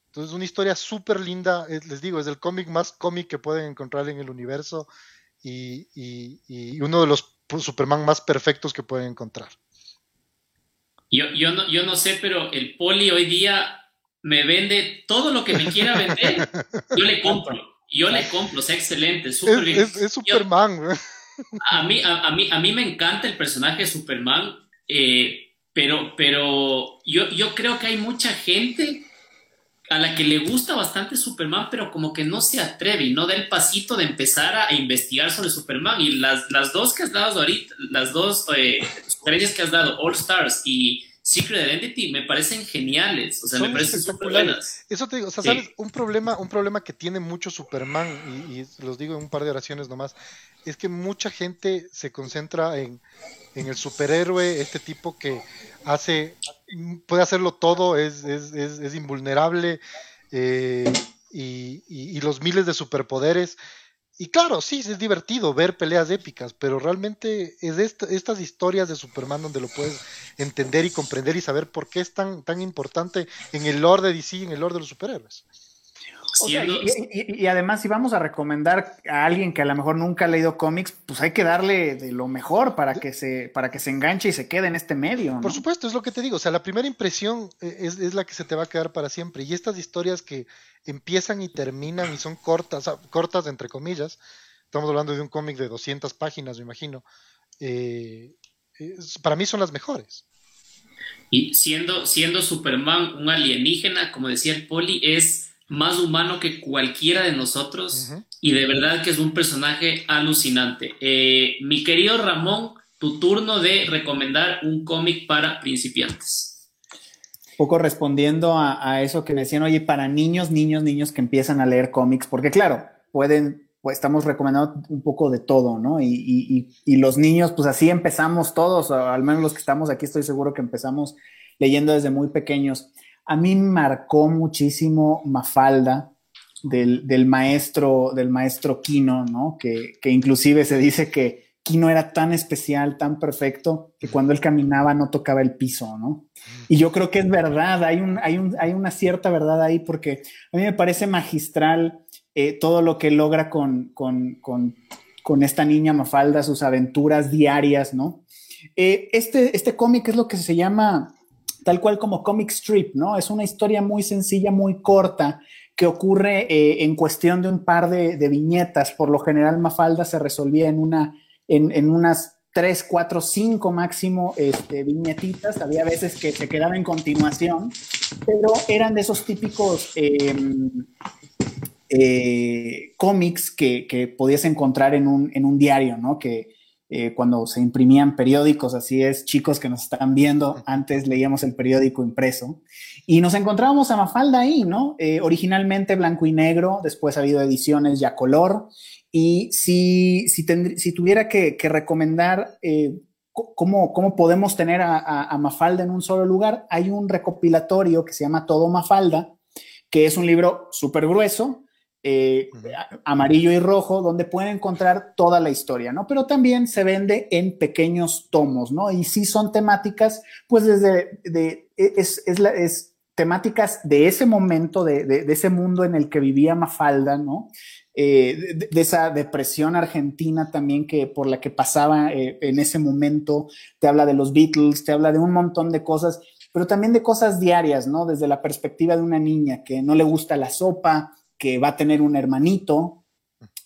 Entonces, una historia súper linda, les digo, es el cómic más cómic que pueden encontrar en el universo y, y, uno de los Superman más perfectos que pueden encontrar. Yo, yo, no, yo no sé, pero el poli hoy día me vende todo lo que me quiera vender, yo le compro. Yo le compro, es excelente, súper bien. Es, Superman, a mí, a, mí, a mí me encanta el personaje de Superman, eh, pero, pero yo, yo creo que hay mucha gente a la que le gusta bastante Superman, pero como que no se atreve y no da el pasito de empezar a, investigar sobre Superman. Y las, las dos que has dado ahorita, las dos eh, sugerencias que has dado, All Stars y Secret Identity me parecen geniales, o sea, me parecen espectaculares. Eso te digo, o sea, sabes, un problema, un problema que tiene mucho Superman, y, los digo en un par de oraciones nomás, es que mucha gente se concentra en, el superhéroe, este tipo que hace, puede hacerlo todo, es, es, es, invulnerable, eh, y, y, los miles de superpoderes, y claro, sí, es divertido ver peleas épicas, pero realmente es estas historias de Superman donde lo puedes entender y comprender y saber por qué es tan, tan importante en el lore de DC, en el lore de los superhéroes y, además, si vamos a recomendar a alguien que a lo mejor nunca ha leído cómics, pues hay que darle de lo mejor para que se, para que se enganche y se quede en este medio. Por supuesto, es lo que te digo. O sea, la primera impresión eh, es, la que se te va a quedar para siempre. Y estas historias que empiezan y terminan y son cortas, cortas entre comillas, estamos hablando de un cómic de 200 páginas, me imagino, eh, para mí son las mejores. Y siendo, siendo Superman un alienígena, como decía el Poli, es más humano que cualquiera de nosotros y de verdad que es un personaje alucinante. Eh, mi querido Ramón, tu turno de recomendar un cómic para principiantes. poco respondiendo a, eso que me decían, oye, para niños, niños, niños que empiezan a leer cómics, porque claro, pueden pues, estamos recomendando un poco de todo, ¿no? Y, los niños, pues así empezamos todos, al menos los que estamos aquí, estoy seguro que empezamos leyendo desde muy pequeños. A mí me marcó muchísimo Mafalda del, maestro, del maestro Kino, ¿no? Que, que inclusive se dice que Kino era tan especial, tan perfecto, que cuando él caminaba no tocaba el piso, ¿no? Y yo creo que es verdad, hay, un, hay, un, hay una cierta verdad ahí, porque a mí me parece magistral eh, todo lo que logra con, con, con, con, esta niña Mafalda, sus aventuras diarias, ¿no? Eh, este, este cómic es lo que se llama tal cual como comic strip, ¿no? Es una historia muy sencilla, muy corta, que ocurre eh, en cuestión de un par de, viñetas. Por lo general, Mafalda se resolvía en una en, unas tres, cuatro, cinco máximo este, viñetitas. Había veces que se quedaba en continuación, pero eran de esos típicos em, eh, cómics que, podías encontrar en un, en un diario, ¿no? Que eh, cuando se imprimían periódicos, así es, chicos que nos están viendo, antes leíamos el periódico impreso y nos encontrábamos a Mafalda ahí, ¿no? Eh, originalmente blanco y negro, después ha habido ediciones ya color y si, si, si tuviera que, recomendar eh, cómo, cómo, podemos tener a, Mafalda en un solo lugar, hay un recopilatorio que se llama Todo Mafalda, que es un libro súper grueso, eh, amarillo y rojo, donde pueden encontrar toda la historia, ¿no? Pero también se vende en pequeños tomos, ¿no? Y si son temáticas, pues desde, de, es, es, la, es temáticas de ese momento, de, de, de, ese mundo en el que vivía Mafalda, ¿no? Eh, de, esa depresión argentina también que por la que pasaba eh, en ese momento, te habla de los Beatles, te habla de un montón de cosas, pero también de cosas diarias, ¿no? Desde la perspectiva de una niña que no le gusta la sopa, que va a tener un hermanito,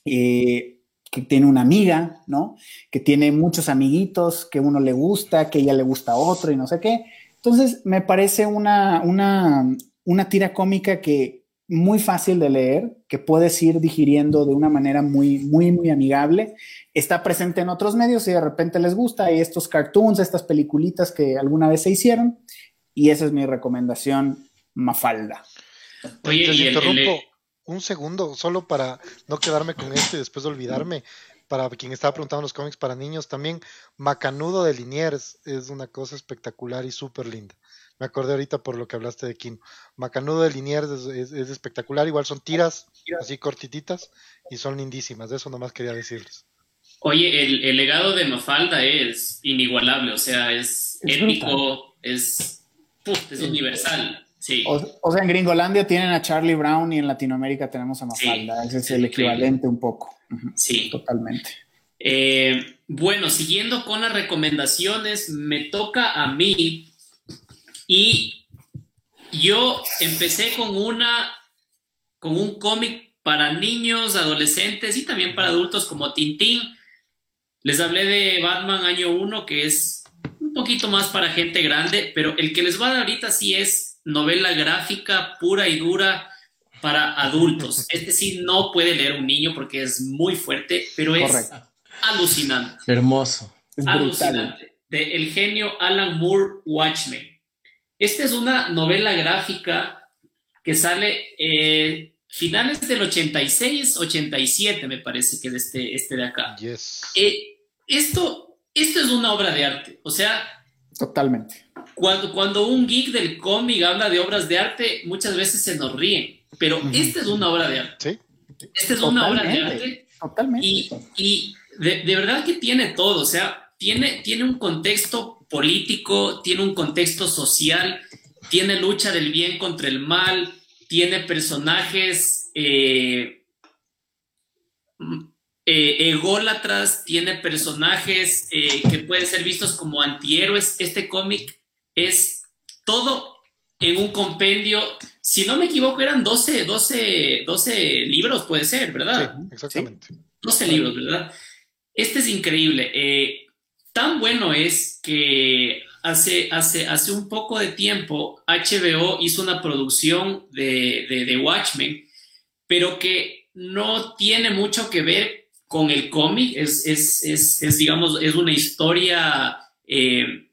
eh, que tiene una amiga, ¿no? Que tiene muchos amiguitos, que uno le gusta, que ella le gusta a otro y no sé qué. Entonces, me parece una, una, una tira cómica que, muy fácil de leer, que puedes ir digiriendo de una manera muy, muy, muy amigable. Está presente en otros medios y de repente les gusta. Hay estos cartoons, estas peliculitas que alguna vez se hicieron. Y esa es mi recomendación, Mafalda. Oye, interrumpo un segundo, solo para no quedarme con esto y después olvidarme. Para quien estaba preguntando los cómics para niños, también Macanudo de Liniers es una cosa espectacular y súper linda. Me acordé ahorita por lo que hablaste de Kim. Macanudo de Liniers es, espectacular, igual son tiras así cortititas y son lindísimas, de eso nomás quería decirles. Oye, el, legado de Mafalda es inigualable, o sea, es, épico, es, es universal. Sí. O, sea, en Gringolandia tienen a Charlie Brown y en Latinoamérica tenemos a Mafalda. Ese es el equivalente un poco. Sí. Totalmente. Eh, bueno, siguiendo con las recomendaciones, me toca a mí y yo empecé con una, con un cómic para niños, adolescentes y también para adultos como Tintín. Les hablé de Batman año 1, que es un poquito más para gente grande, pero el que les va a dar ahorita sí es novela gráfica pura y dura para adultos. Es decir, no puede leer un niño porque es muy fuerte, pero es alucinante. Hermoso. alucinante. De el genio Alan Moore Watchmen. Esta es una novela gráfica que sale eh, finales del 86, 87, me parece que es este, este de acá. Eh, esto, esto es una obra de arte, o sea... Totalmente. Cuando, cuando un geek del cómic habla de obras de arte, muchas veces se nos ríen, pero esta es una obra de arte. Sí. Esta es una obra de arte. Totalmente. Y, de, de, verdad que tiene todo, o sea, tiene, tiene un contexto político, tiene un contexto social, tiene lucha del bien contra el mal, tiene personajes eh, eh, ególatras, tiene personajes eh, que pueden ser vistos como antihéroes. Este cómic es todo en un compendio. Si no me equivoco, eran 12, 12, 12 libros, puede ser, ¿verdad? Sí, exactamente. 12 libros, ¿verdad? Este es increíble. Tan bueno es que hace, hace, hace un poco de tiempo HBO hizo una producción de, de, Watchmen, pero que no tiene mucho que ver con el cómic, es, es, es, digamos, es una historia eh,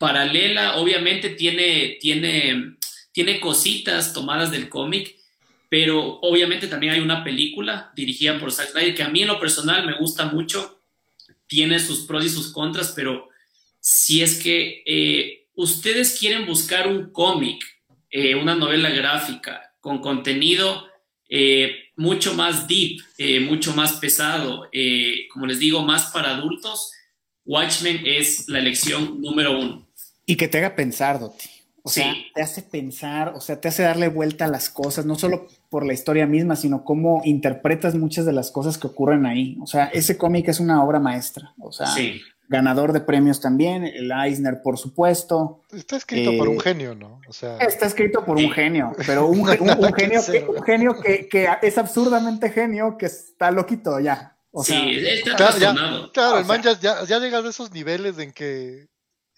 paralela, obviamente tiene, tiene, tiene cositas tomadas del cómic, pero obviamente también hay una película dirigida por Zack Snyder que a mí en lo personal me gusta mucho, tiene sus pros y sus contras, pero si es que eh, ustedes quieren buscar un cómic, eh, una novela gráfica con contenido eh, mucho más deep, mucho más pesado, como les digo, más para adultos, Watchmen es la elección número uno. Y que te haga pensar, Doti. O sea, te hace pensar, o sea, te hace darle vuelta a las cosas, no solo por la historia misma, sino cómo interpretas muchas de las cosas que ocurren ahí. O sea, ese cómic es una obra maestra. O sea, ganador de premios también, el Eisner, por supuesto. Está escrito por un eh, genio, ¿no? O sea, está escrito por un genio, pero un, genio, que, un genio que, es absurdamente genio, que está loquito ya. O sí, está claro, claro el man ya, ya, llega a esos niveles en que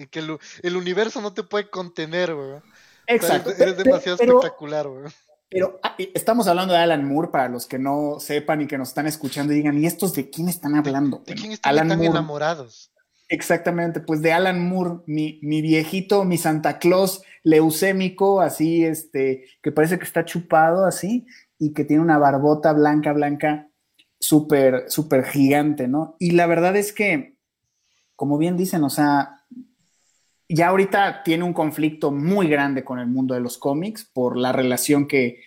que el, universo no te puede contener, güey. Exacto. eres, demasiado espectacular, güey. Pero ah, estamos hablando de Alan Moore para los que no sepan y que nos están escuchando y digan, ¿y estos de quién están hablando? ¿De, quién están enamorados? Exactamente, pues de Alan Moore, mi, mi, viejito, mi Santa Claus leucémico, así, este, que parece que está chupado así y que tiene una barbota blanca, blanca, súper, súper gigante, ¿no? Y la verdad es que, como bien dicen, o sea, ya ahorita tiene un conflicto muy grande con el mundo de los cómics por la relación que,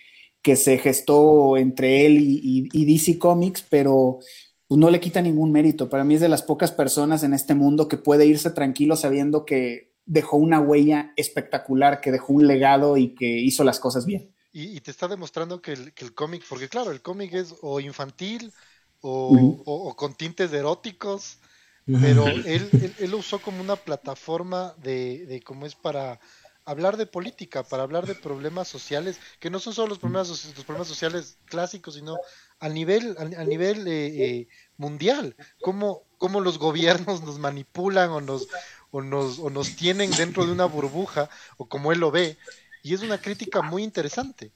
se gestó entre él y, DC Comics, pero pues, no le quita ningún mérito. Para mí es de las pocas personas en este mundo que puede irse tranquilo sabiendo que dejó una huella espectacular, que dejó un legado y que hizo las cosas bien. Y, te está demostrando que el, cómic, porque claro, el cómic es o infantil o, o con tintes eróticos pero él, él, lo usó como una plataforma de, de cómo es para hablar de política, para hablar de problemas sociales, que no son solo los problemas, los problemas sociales clásicos, sino a nivel, a, nivel eh, eh, mundial, cómo, cómo los gobiernos nos manipulan o nos, o, nos, o nos tienen dentro de una burbuja, o como él lo ve, y es una crítica muy interesante,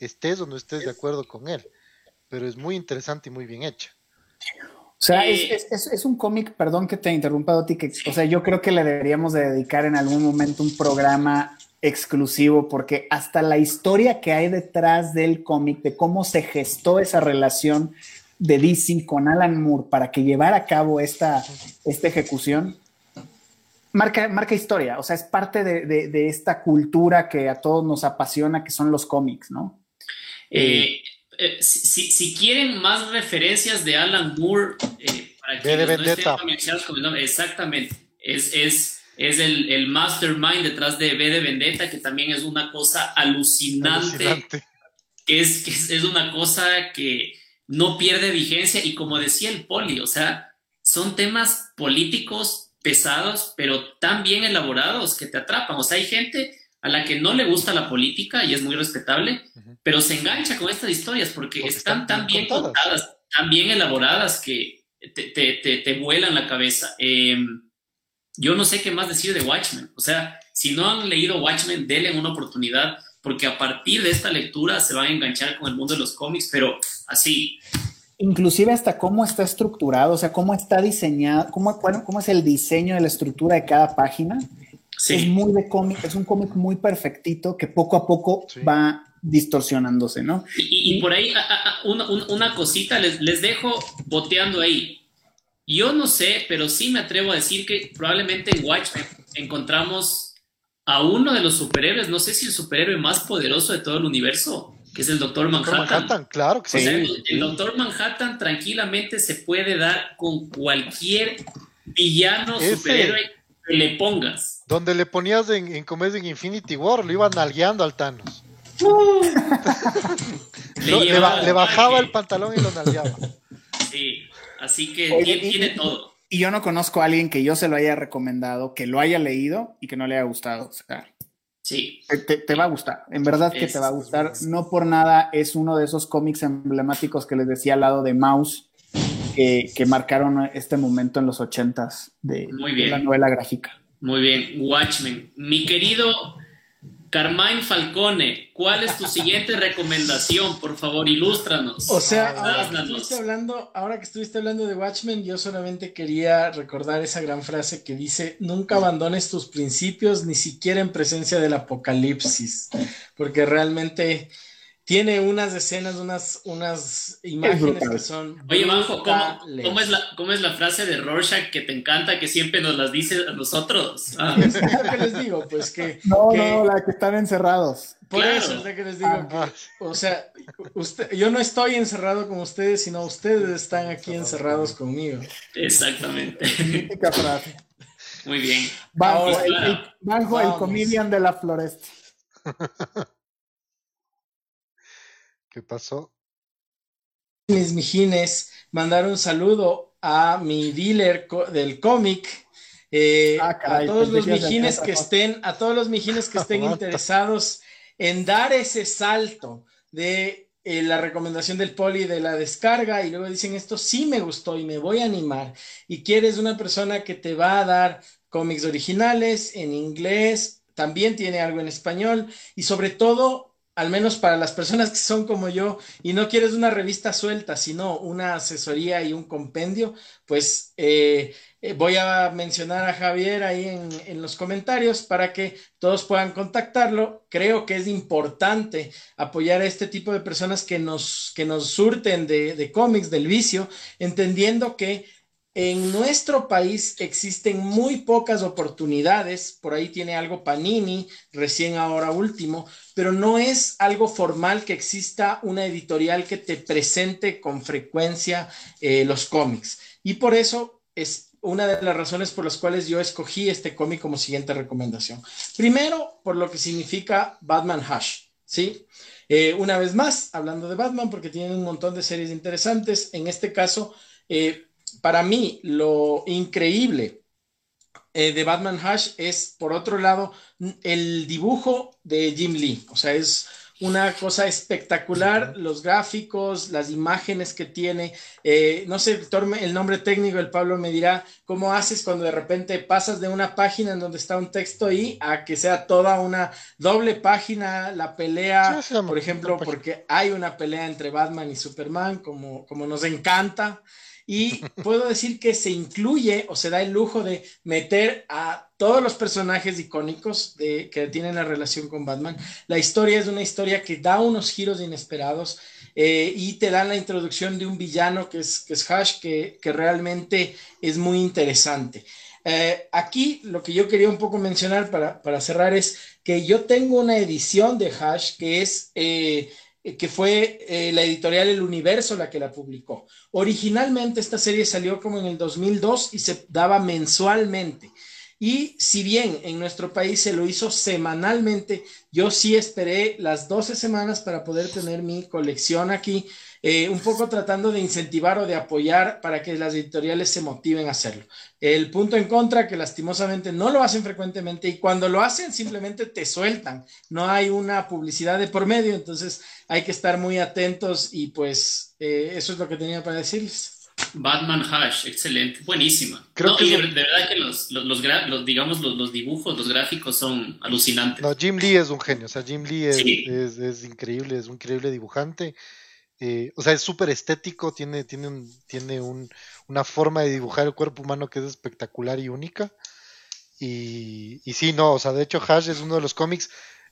estés o no estés de acuerdo con él, pero es muy interesante y muy bien hecha. O sea, es, es, un cómic, perdón que te interrumpa, que, o sea, yo creo que le deberíamos de dedicar en algún momento un programa exclusivo, porque hasta la historia que hay detrás del cómic, de cómo se gestó esa relación de DC con Alan Moore para que llevara a cabo esta, esta ejecución, marca, marca historia, o sea, es parte de, de, esta cultura que a todos nos apasiona, que son los cómics, ¿no? Eh, eh, si, quieren más referencias de Alan Moore, eh, para que no estén familiarizados con el nombre, exactamente, es, es, es el, el, mastermind detrás de B de Vendetta, que también es una cosa alucinante, Que, es, que es, una cosa que no pierde vigencia y como decía el poli, o sea, son temas políticos pesados, pero tan bien elaborados que te atrapan. O sea, hay gente a la que no le gusta la política y es muy respetable, pero se engancha con estas historias porque, están, tan bien contadas, tan bien elaboradas que te, vuelan la cabeza. Em, yo no sé qué más decir de Watchmen. O sea, si no han leído Watchmen, denle una oportunidad porque a partir de esta lectura se van a enganchar con el mundo de los cómics, pero así. Inclusive hasta cómo está estructurado, o sea, cómo está diseñado, cómo, cómo es el diseño de la estructura de cada página. Es muy de cómic, es un cómic muy perfectito que poco a poco va distorsionándose, ¿no? Y, por ahí una, cosita les, les, dejo boteando ahí. Yo no sé, pero sí me atrevo a decir que probablemente en Watchmen encontramos a uno de los superhéroes, no sé si el superhéroe más poderoso de todo el universo, que es el Doctor Manhattan. claro que sí. el, Doctor Manhattan tranquilamente se puede dar con cualquier villano, superhéroe que le pongas. Donde le ponías en, en en Infinity War, lo iban nalgueando al Thanos le, bajaba el pantalón y lo nalgueaba. Sí, así que tiene, todo. Y yo no conozco a alguien que yo se lo haya recomendado, que lo haya leído y que no le haya gustado. sí. Te, va a gustar, en verdad que te va a gustar. No por nada es uno de esos cómics emblemáticos que les decía al lado de Mouse, que, marcaron este momento en los ochentas de, de la novela gráfica. Muy bien, Watchmen. Mi querido Carmine Falcone, ¿cuál es tu siguiente recomendación? Por favor, ilústranos. O sea, ahora que, estuviste hablando, ahora que estuviste hablando de Watchmen, yo solamente quería recordar esa gran frase que dice, nunca abandones tus principios, ni siquiera en presencia del apocalipsis, porque realmente tiene unas escenas, unas, unas imágenes que son. Oye, Manjo, ¿cómo, es la, ¿cómo, es la, frase de Rorschach que te encanta, que siempre nos las dice a nosotros? Ah. ¿Qué les digo? Pues que. No, no, la que están encerrados. Por eso es que les digo que, o sea, usted, yo no estoy encerrado con ustedes, sino ustedes están aquí encerrados conmigo. Exactamente. Mítica frase. Muy bien. Manjo, el, el comedian de la floresta. ¿Qué pasó? Mis mijines, mandar un saludo a mi dealer del cómic. Eh, ah, a todos los mijines que estén, a todos los mijines que estén interesados en dar ese salto de eh, la recomendación del poli de la descarga y luego dicen esto sí me gustó y me voy a animar y quieres una persona que te va a dar cómics originales en inglés, también tiene algo en español y sobre todo al menos para las personas que son como yo y no quieres una revista suelta, sino una asesoría y un compendio, pues eh, eh, voy a mencionar a Javier ahí en, los comentarios para que todos puedan contactarlo. Creo que es importante apoyar a este tipo de personas que nos, que nos surten de, de cómics, del vicio, entendiendo que en nuestro país existen muy pocas oportunidades, por ahí tiene algo Panini, recién ahora último, pero no es algo formal que exista una editorial que te presente con frecuencia eh, los cómics. Y por eso es una de las razones por las cuales yo escogí este cómic como siguiente recomendación. Primero, por lo que significa Batman Hush, ¿sí? Eh, una vez más, hablando de Batman, porque tiene un montón de series interesantes, en este caso... Eh, para mí lo increíble eh, de Batman Hush es, por otro lado, el dibujo de Jim Lee. O sea, es una cosa espectacular, los gráficos, las imágenes que tiene. Eh, no sé el nombre técnico, el Pablo me dirá cómo haces cuando de repente pasas de una página en donde está un texto ahí a que sea toda una doble página, la pelea, por ejemplo, porque hay una pelea entre Batman y Superman, como, como nos encanta. Y puedo decir que se incluye o se da el lujo de meter a todos los personajes icónicos de, que tienen la relación con Batman. La historia es una historia que da unos giros inesperados eh, y te dan la introducción de un villano que es, que es Hash, que, realmente es muy interesante. Eh, aquí lo que yo quería un poco mencionar para, cerrar es que yo tengo una edición de Hash que es eh, que fue eh, la editorial El Universo la que la publicó. Originalmente esta serie salió como en el 2002 y se daba mensualmente. Y si bien en nuestro país se lo hizo semanalmente, yo sí esperé las 12 semanas para poder tener mi colección aquí eh, un poco tratando de incentivar o de apoyar para que las editoriales se motiven a hacerlo. El punto en contra, que lastimosamente no lo hacen frecuentemente y cuando lo hacen simplemente te sueltan, no hay una publicidad de por medio, entonces hay que estar muy atentos y pues eh, eso es lo que tenía para decirles. Batman Hash, excelente, buenísima. Creo que de, verdad que los, los, digamos, los, dibujos, los gráficos son alucinantes. No, Jim Lee es un genio, o sea, Jim Lee es, es increíble, es un increíble dibujante. Eh, o sea, es súper estético, tiene, tiene, un, tiene un, una forma de dibujar el cuerpo humano que es espectacular y única. Y, y sí, no, o sea, de hecho Hash es uno de los cómics,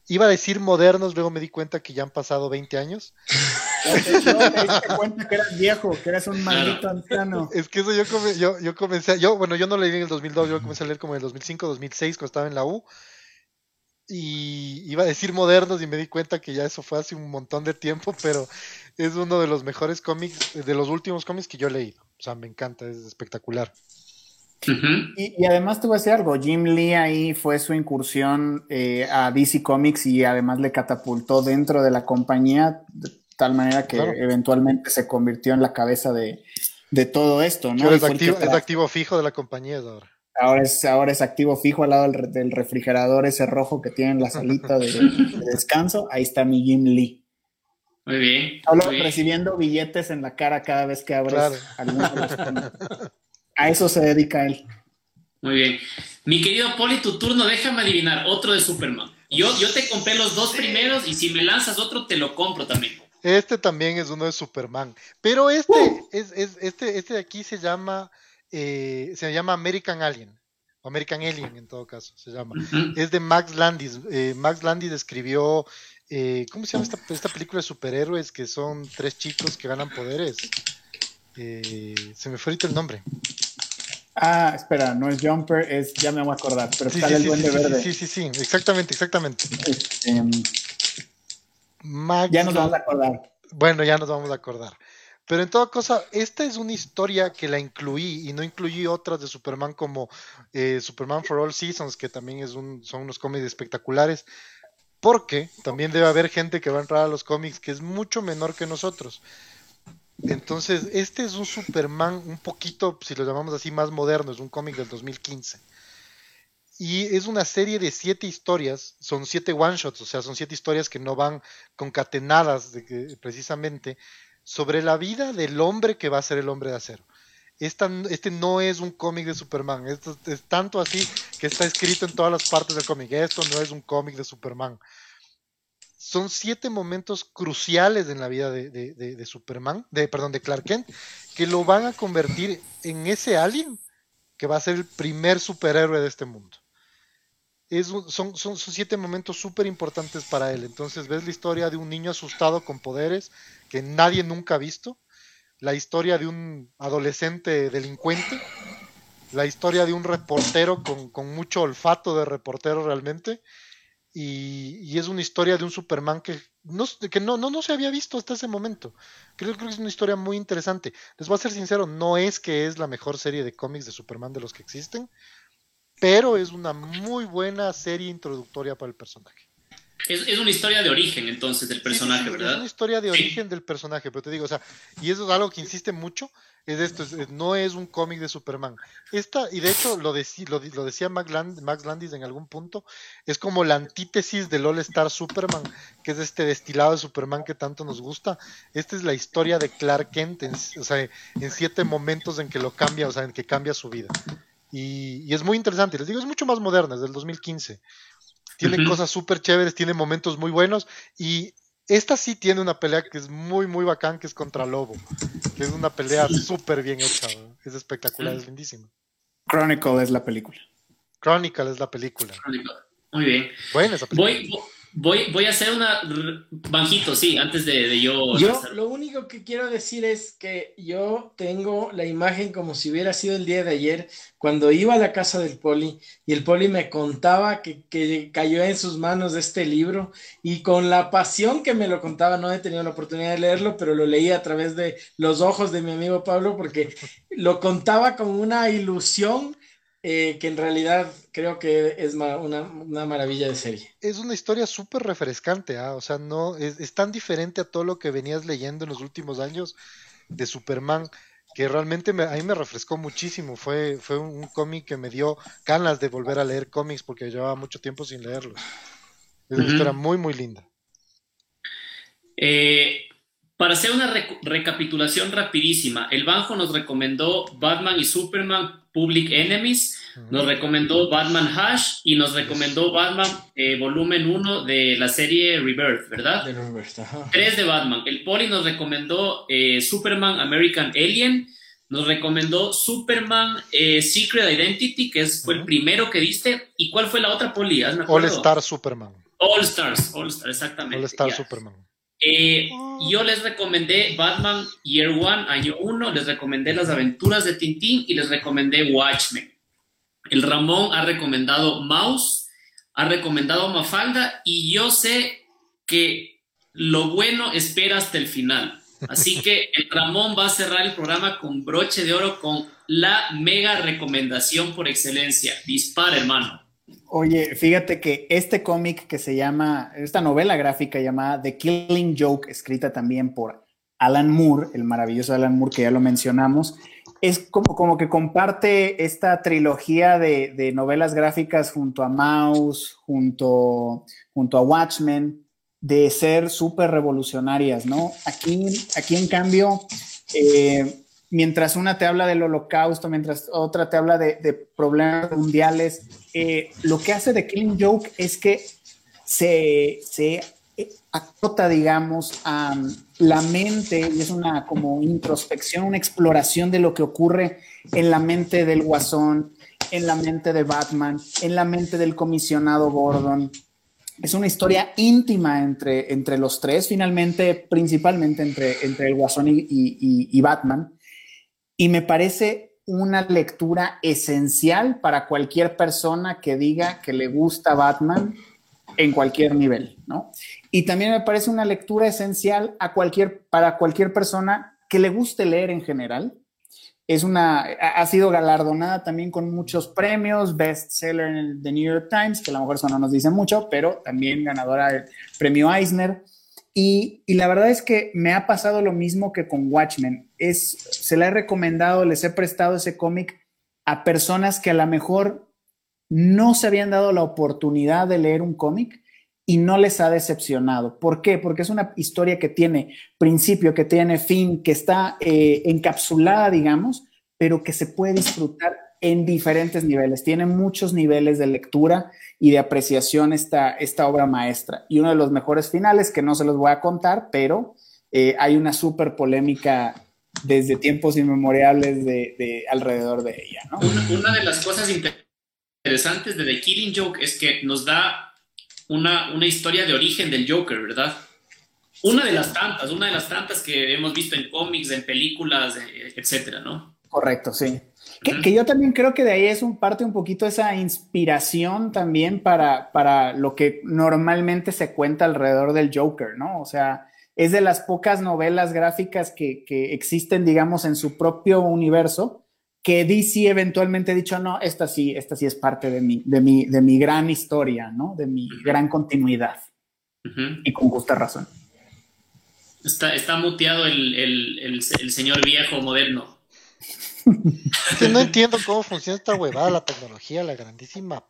iba a decir modernos, luego me di cuenta que ya han pasado 20 años. no, me di cuenta que eras viejo, que eras un maldito anciano. Es que eso yo, yo, yo comencé, yo, bueno, yo no leí en el 2002, yo comencé a leer como en el 2005, 2006, cuando estaba en la U y iba a decir modernos y me di cuenta que ya eso fue hace un montón de tiempo, pero es uno de los mejores cómics, de los últimos cómics que yo he leído. O sea, me encanta, es espectacular. y, además te voy a decir algo, Jim Lee ahí fue su incursión eh, a DC Comics y además le catapultó dentro de la compañía de tal manera que eventualmente se convirtió en la cabeza de, todo esto, ¿no? Es activo, es activo, fijo de la compañía ahora. Ahora es, ahora es activo fijo al lado del, refrigerador ese rojo que tiene en la salita de, descanso. Ahí está mi Jim Lee. Muy bien. Solo recibiendo billetes en la cara cada vez que abres A eso se dedica él. Muy bien. Mi querido Poli, tu turno, déjame adivinar otro de Superman. Yo, yo te compré los dos primeros y si me lanzas otro, te lo compro también. Este también es uno de Superman. Pero este, uh. es, este, este de aquí se llama eh, se llama American Alien. American Alien en todo caso se llama. Es de Max Landis. Eh, Max Landis escribió, eh, ¿cómo se llama esta, película de superhéroes que son tres chicos que ganan poderes? Eh, se me fue ahorita el nombre. Ah, espera, no es Jumper, es, ya me voy a acordar, pero está el duende verde. Sí, sí, sí, exactamente, exactamente. Este, ya nos vamos a acordar. Bueno, ya nos vamos a acordar. Pero en toda cosa, esta es una historia que la incluí y no incluí otras de Superman como eh, Superman for All Seasons, que también es un, son unos cómics espectaculares, porque también debe haber gente que va a entrar a los cómics que es mucho menor que nosotros. Entonces, este es un Superman un poquito, si lo llamamos así, más moderno, es un cómic del 2015. Y es una serie de siete historias, son siete one-shots, o sea, son siete historias que no van concatenadas precisamente, sobre la vida del hombre que va a ser el hombre de acero. Este no es un cómic de Superman, esto es tanto así que está escrito en todas las partes del cómic. Esto no es un cómic de Superman. Son siete momentos cruciales en la vida de, Superman, de, perdón, de Clark Kent, que lo van a convertir en ese alien que va a ser el primer superhéroe de este mundo. son, son, siete momentos súper importantes para él. Entonces ves la historia de un niño asustado con poderes, que nadie nunca ha visto, la historia de un adolescente delincuente, la historia de un reportero con, mucho olfato de reportero realmente, y, es una historia de un Superman que, no, que no, no, se había visto hasta ese momento. Creo, creo, que es una historia muy interesante. Les voy a ser sincero, no es que es la mejor serie de cómics de Superman de los que existen, pero es una muy buena serie introductoria para el personaje. Es, una historia de origen entonces del personaje, ¿verdad? Es una historia de origen del personaje, pero te digo, o sea, y eso es algo que insiste mucho, es esto, no es un cómic de Superman. Esta, y de hecho lo, lo, decía Max, Landis en algún punto, es como la antítesis del All Star Superman, que es este destilado de Superman que tanto nos gusta. Esta es la historia de Clark Kent, en, o sea, en siete momentos en que lo cambia, o sea, en que cambia su vida. Y, y es muy interesante, les digo, es mucho más moderna, es del 2015 tiene cosas súper chéveres, tiene momentos muy buenos y esta sí tiene una pelea que es muy, muy bacán, que es contra Lobo, que es una pelea súper bien hecha, es espectacular, es lindísima. Chronicle es la película. Chronicle es la película. Muy bien. Bueno, esa película. Voy, Voy, voy a hacer una. Banjito, sí, antes de, yo. Yo lo único que quiero decir es que yo tengo la imagen como si hubiera sido el día de ayer, cuando iba a la casa del Poli y el Poli me contaba que, que cayó en sus manos este libro y con la pasión que me lo contaba, no he tenido la oportunidad de leerlo, pero lo leí a través de los ojos de mi amigo Pablo porque lo contaba con una ilusión eh, que en realidad creo que es una, maravilla de serie. Es una historia súper refrescante, ¿ah? o sea, no es, tan diferente a todo lo que venías leyendo en los últimos años de Superman que realmente a mí me refrescó muchísimo. Fue, fue un, cómic que me dio ganas de volver a leer cómics porque llevaba mucho tiempo sin leerlos. Es una historia muy, muy linda. Eh, para hacer una recapitulación rapidísima, el Banjo nos recomendó Batman y Superman Public Enemies, nos recomendó Batman Hash y nos recomendó Batman eh, volumen 1 de la serie Rebirth, ¿verdad? De Rebirth, ajá. Tres de Batman. El Poli nos recomendó eh, Superman American Alien, nos recomendó Superman eh, Secret Identity, que es, fue el primero que viste. ¿Y cuál fue la otra, Poli? All Star Superman. All Stars, All Stars, exactamente. All Star Superman. Eh, yo les recomendé Batman Year One, año 1, les recomendé las aventuras de Tintín y les recomendé Watchmen. El Ramón ha recomendado Mouse, ha recomendado Mafalda y yo sé que lo bueno espera hasta el final. Así que el Ramón va a cerrar el programa con broche de oro con la mega recomendación por excelencia. Dispara, hermano. Oye, fíjate que este cómic que se llama, esta novela gráfica llamada The Killing Joke, escrita también por Alan Moore, el maravilloso Alan Moore que ya lo mencionamos, es como, como que comparte esta trilogía de, novelas gráficas junto a Mouse, junto, junto a Watchmen, de ser súper revolucionarias, ¿no? Aquí, aquí en cambio, eh, mientras una te habla del holocausto, mientras otra te habla de, problemas mundiales, eh, lo que hace de Killing Joke es que se, se acota, digamos, a la mente y es una como introspección, una exploración de lo que ocurre en la mente del guasón, en la mente de Batman, en la mente del comisionado Gordon. Es una historia íntima entre, entre los tres, finalmente, principalmente entre, entre el Guasón y, y Batman. Y me parece una lectura esencial para cualquier persona que diga que le gusta Batman en cualquier nivel, ¿no? Y también me parece una lectura esencial a cualquier, para cualquier persona que le guste leer en general. Es una, ha sido galardonada también con muchos premios, bestseller en el The New York Times, que a lo mejor eso no nos dice mucho, pero también ganadora del premio Eisner. Y, y, la verdad es que me ha pasado lo mismo que con Watchmen. Es, se le he recomendado, les he prestado ese cómic a personas que a lo mejor no se habían dado la oportunidad de leer un cómic y no les ha decepcionado. ¿Por qué? Porque es una historia que tiene principio, que tiene fin, que está eh, encapsulada, digamos, pero que se puede disfrutar en diferentes niveles. Tiene muchos niveles de lectura y de apreciación esta, esta obra maestra. Y uno de los mejores finales, que no se los voy a contar, pero eh, hay una súper polémica desde tiempos inmemoriales de, alrededor de ella. Una, de las cosas interesantes de The Killing Joke es que nos da una, una historia de origen del Joker, ¿verdad? Una de las tantas, una de las tantas que hemos visto en cómics, en películas, etcétera, ¿no? Correcto, sí. Que, yo también creo que de ahí es un parte un poquito esa inspiración también para, para lo que normalmente se cuenta alrededor del Joker, ¿no? O sea, es de las pocas novelas gráficas que, que existen, digamos, en su propio universo, que DC eventualmente ha dicho, no, esta sí, esta sí es parte de mi, de mi, de mi gran historia, ¿no? De mi gran continuidad. Y con justa razón. Está, está muteado el, el, el, señor viejo moderno. no entiendo cómo funciona esta huevada, la tecnología, la grandísima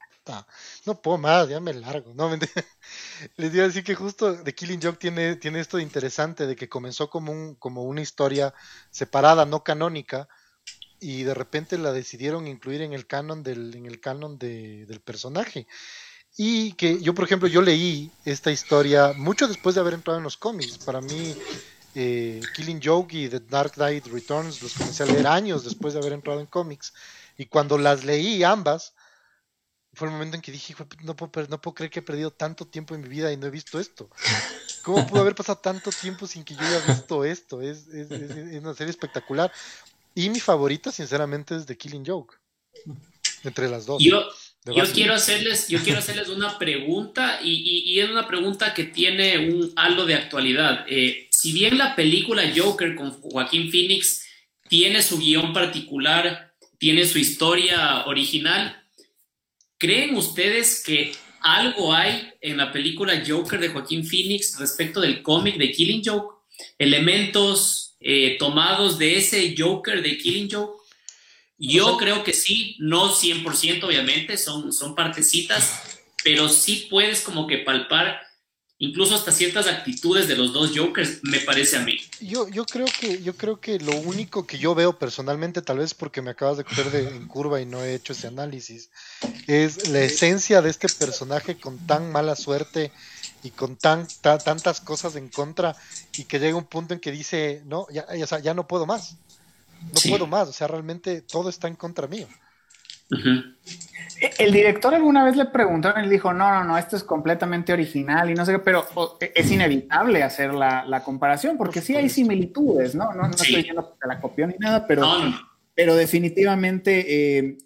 No puedo más, ya me largo. No, les digo decir que justo The Killing Joke tiene, tiene esto interesante de que comenzó como, un, como una historia separada, no canónica, y de repente la decidieron incluir en el canon del, en el canon del personaje. Y que yo, por ejemplo, yo leí esta historia mucho después de haber entrado en los cómics. Para mí, eh, Killing Joke y The Dark Knight Returns los comencé a leer años después de haber entrado en cómics. Y cuando las leí ambas, fue el momento en que dije, no puedo, no puedo creer que he perdido tanto tiempo en mi vida y no he visto esto. ¿Cómo pudo haber pasado tanto tiempo sin que yo haya visto esto? Es, es, es una serie espectacular. Y mi favorita, sinceramente, es The Killing Joke. Entre las dos. Yo, yo quiero, hacerles, yo quiero hacerles una pregunta y, es una pregunta que tiene un halo de actualidad. Eh, si bien la película Joker con Joaquín Phoenix tiene su guion particular, tiene su historia original, ¿creen ustedes que algo hay en la película Joker de Joaquín Phoenix respecto del cómic de Killing Joke? Elementos eh, tomados de ese Joker de Killing Joke? Yo creo que sí, no 100% obviamente, son, son partecitas, pero sí puedes como que palpar incluso hasta ciertas actitudes de los dos Jokers, me parece a mí. Yo, yo creo que, yo creo que lo único que yo veo personalmente, tal vez porque me acabas de coger de, en curva y no he hecho ese análisis, es la esencia de este personaje con tan mala suerte y con tan, tantas cosas en contra y que llega un punto en que dice, no, ya, ya, no puedo más, no puedo más, o sea, realmente todo está en contra mío. El director alguna vez le preguntaron y le dijo, no, no, no, esto es completamente original y no sé qué, pero e, es inevitable hacer la, comparación porque sí hay similitudes, ¿no? No, estoy diciendo que la copió ni nada, pero, pero definitivamente eh,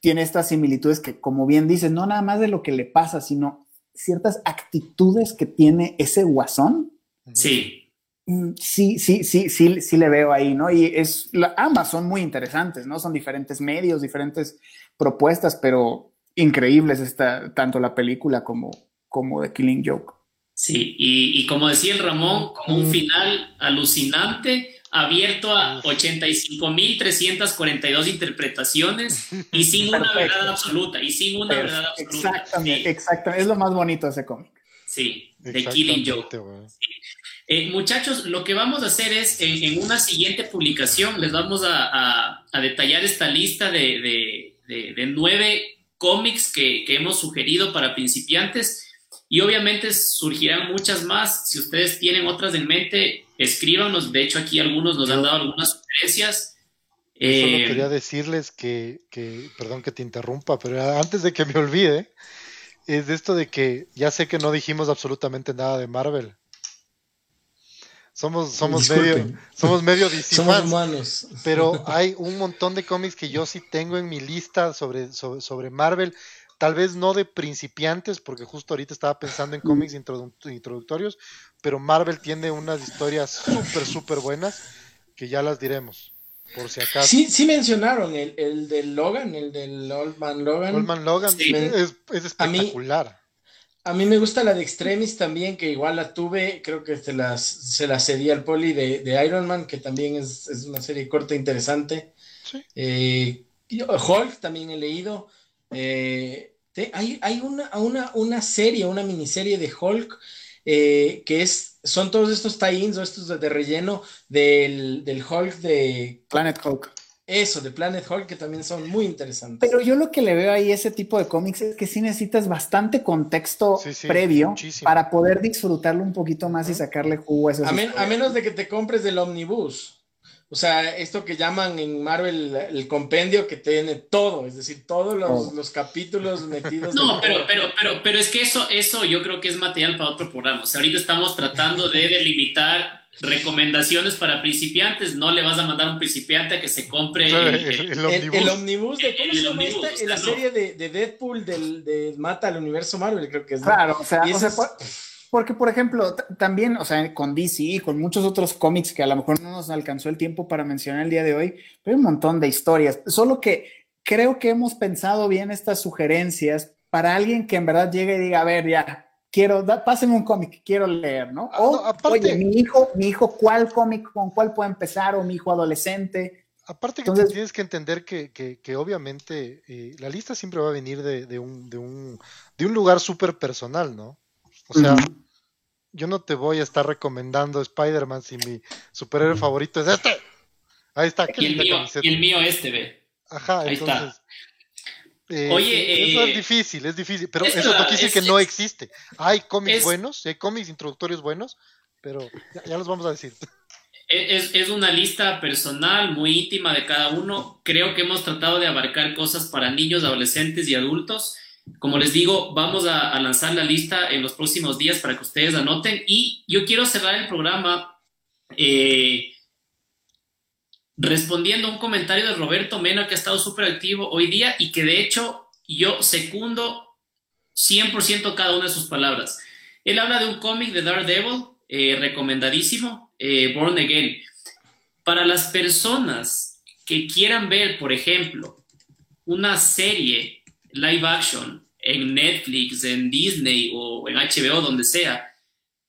tiene estas similitudes que, como bien dices, no nada más de lo que le pasa, sino ciertas actitudes que tiene ese guasón. Sí. Mm, sí, sí, sí, sí, sí le veo ahí, ¿no? Y es, ambas son muy interesantes, ¿no? Son diferentes medios, diferentes propuestas, pero increíbles está tanto la película como, como The Killing Joke. Sí, y, y como decía el Ramón, como un final alucinante, abierto a 85.342 interpretaciones y sin una verdad absoluta, y sin una verdad absoluta. Exactamente, exactamente, es lo más bonito de ese cómic. Sí, de Killing Joke. Eh, muchachos, lo que vamos a hacer es, en, una siguiente publicación, les vamos a, detallar esta lista de, nueve cómics que, que hemos sugerido para principiantes y obviamente surgirán muchas más. Si ustedes tienen otras en mente, escríbanos. De hecho, aquí algunos nos han dado algunas sugerencias. Solo eh, quería decirles que, que, perdón que te interrumpa, pero antes de que me olvide, es de esto de que ya sé que no dijimos absolutamente nada de Marvel. Somos, somos medio, somos medio somos humanos. Pero hay un montón de cómics que yo sí tengo en mi lista sobre, sobre, sobre Marvel. Tal vez no de principiantes, porque justo ahorita estaba pensando en cómics introductorios, pero Marvel tiene unas historias súper, súper buenas que ya las diremos, por si acaso. Sí, sí mencionaron el, el de Logan, el del Old Man Logan. Old Man Logan es, espectacular. A mí, me gusta la de Extremis también, que igual la tuve, creo que se las, se la cedí al poli de, de, Iron Man, que también es, una serie corta e interesante. Eh, Hulk también he leído. Eh, hay, hay una, una, una serie, una miniserie de Hulk eh, que es, son todos estos tie-ins o estos de, relleno del, del, Hulk de... Planet Hulk. Eso, de Planet Hulk, que también son muy interesantes. Pero yo lo que le veo ahí ese tipo de cómics es que sí necesitas bastante contexto previo para poder disfrutarlo un poquito más y sacarle jugo a eso. a menos de que te compres del omnibus. O sea, esto que llaman en Marvel el compendio que tiene todo, es decir, todos los, capítulos metidos. No, pero, pero, pero, pero es que eso, eso yo creo que es material para otro programa. O sea, ahorita estamos tratando de delimitar recomendaciones para principiantes. No le vas a mandar a un principiante a que se compre el, omnibus. de cómo se llama la serie de, Deadpool del, de Mata al universo Marvel, creo que es. Claro, o sea, porque, por ejemplo, también, o sea, con DC y con muchos otros cómics que a lo mejor no nos alcanzó el tiempo para mencionar el día de hoy, pero hay un montón de historias. Solo que creo que hemos pensado bien estas sugerencias para alguien que en verdad llegue y diga, a ver, ya, quiero, da, pásenme un cómic, quiero leer, ¿no? Ah, o, oye, mi hijo, mi hijo, ¿cuál cómic, con cuál puede empezar? O mi hijo adolescente. Aparte que tienes que entender que, que, obviamente eh, la lista siempre va a venir de, de, un, de, un, de un lugar súper personal, ¿no? O sea, yo no te voy a estar recomendando Spider-Man si mi superhéroe favorito es este. Ahí está. Y el, mío, y el mío este, ve. Ajá, Ahí entonces. Eh, Oye, eso es eh, difícil, es difícil, pero eso no quiere decir que no existe. Hay cómics buenos, hay cómics introductorios buenos, pero ya, los vamos a decir. Es, es, una lista personal, muy íntima de cada uno. Creo que hemos tratado de abarcar cosas para niños, adolescentes y adultos. Como les digo, vamos a, lanzar la lista en los próximos días para que ustedes anoten. Y yo quiero cerrar el programa eh, respondiendo a un comentario de Roberto Mena que ha estado súper activo hoy día y que de hecho yo secundo 100% cada una de sus palabras. Él habla de un cómic de Daredevil, eh, recomendadísimo, eh, Born Again. Para las personas que quieran ver, por ejemplo, una serie live action en Netflix, en Disney o en HBO, donde sea,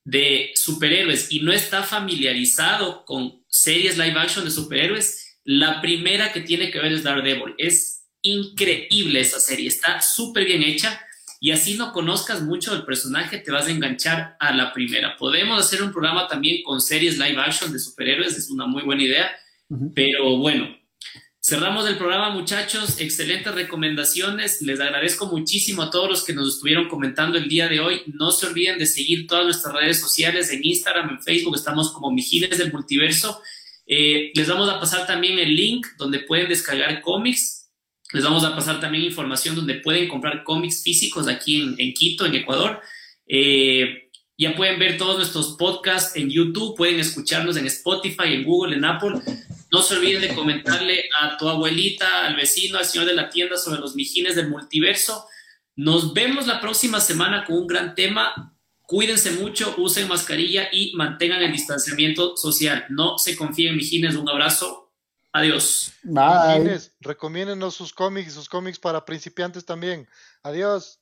de superhéroes y no está familiarizado con series live action de superhéroes, la primera que tiene que ver es Daredevil. Es increíble esa serie, está súper bien hecha y así no conozcas mucho del personaje, te vas a enganchar a la primera. Podemos hacer un programa también con series live action de superhéroes, es una muy buena idea, pero bueno, Cerramos el programa, muchachos. Excelentes recomendaciones. Les agradezco muchísimo a todos los que nos estuvieron comentando el día de hoy. No se olviden de seguir todas nuestras redes sociales en Instagram, en Facebook. Estamos como Mijines del Multiverso. Eh, les vamos a pasar también el link donde pueden descargar cómics. Les vamos a pasar también información donde pueden comprar cómics físicos aquí en, Quito, en Ecuador. Eh, ya pueden ver todos nuestros podcasts en YouTube, pueden escucharnos en Spotify, en Google, en Apple. No se olviden de comentarle a tu abuelita, al vecino, al señor de la tienda sobre los mijines del multiverso. Nos vemos la próxima semana con un gran tema. Cuídense mucho, usen mascarilla y mantengan el distanciamiento social. No se confíen, mijines. Un abrazo. Adiós. Bye. Mijines, recomiéndenos sus cómics, sus cómics para principiantes también. Adiós.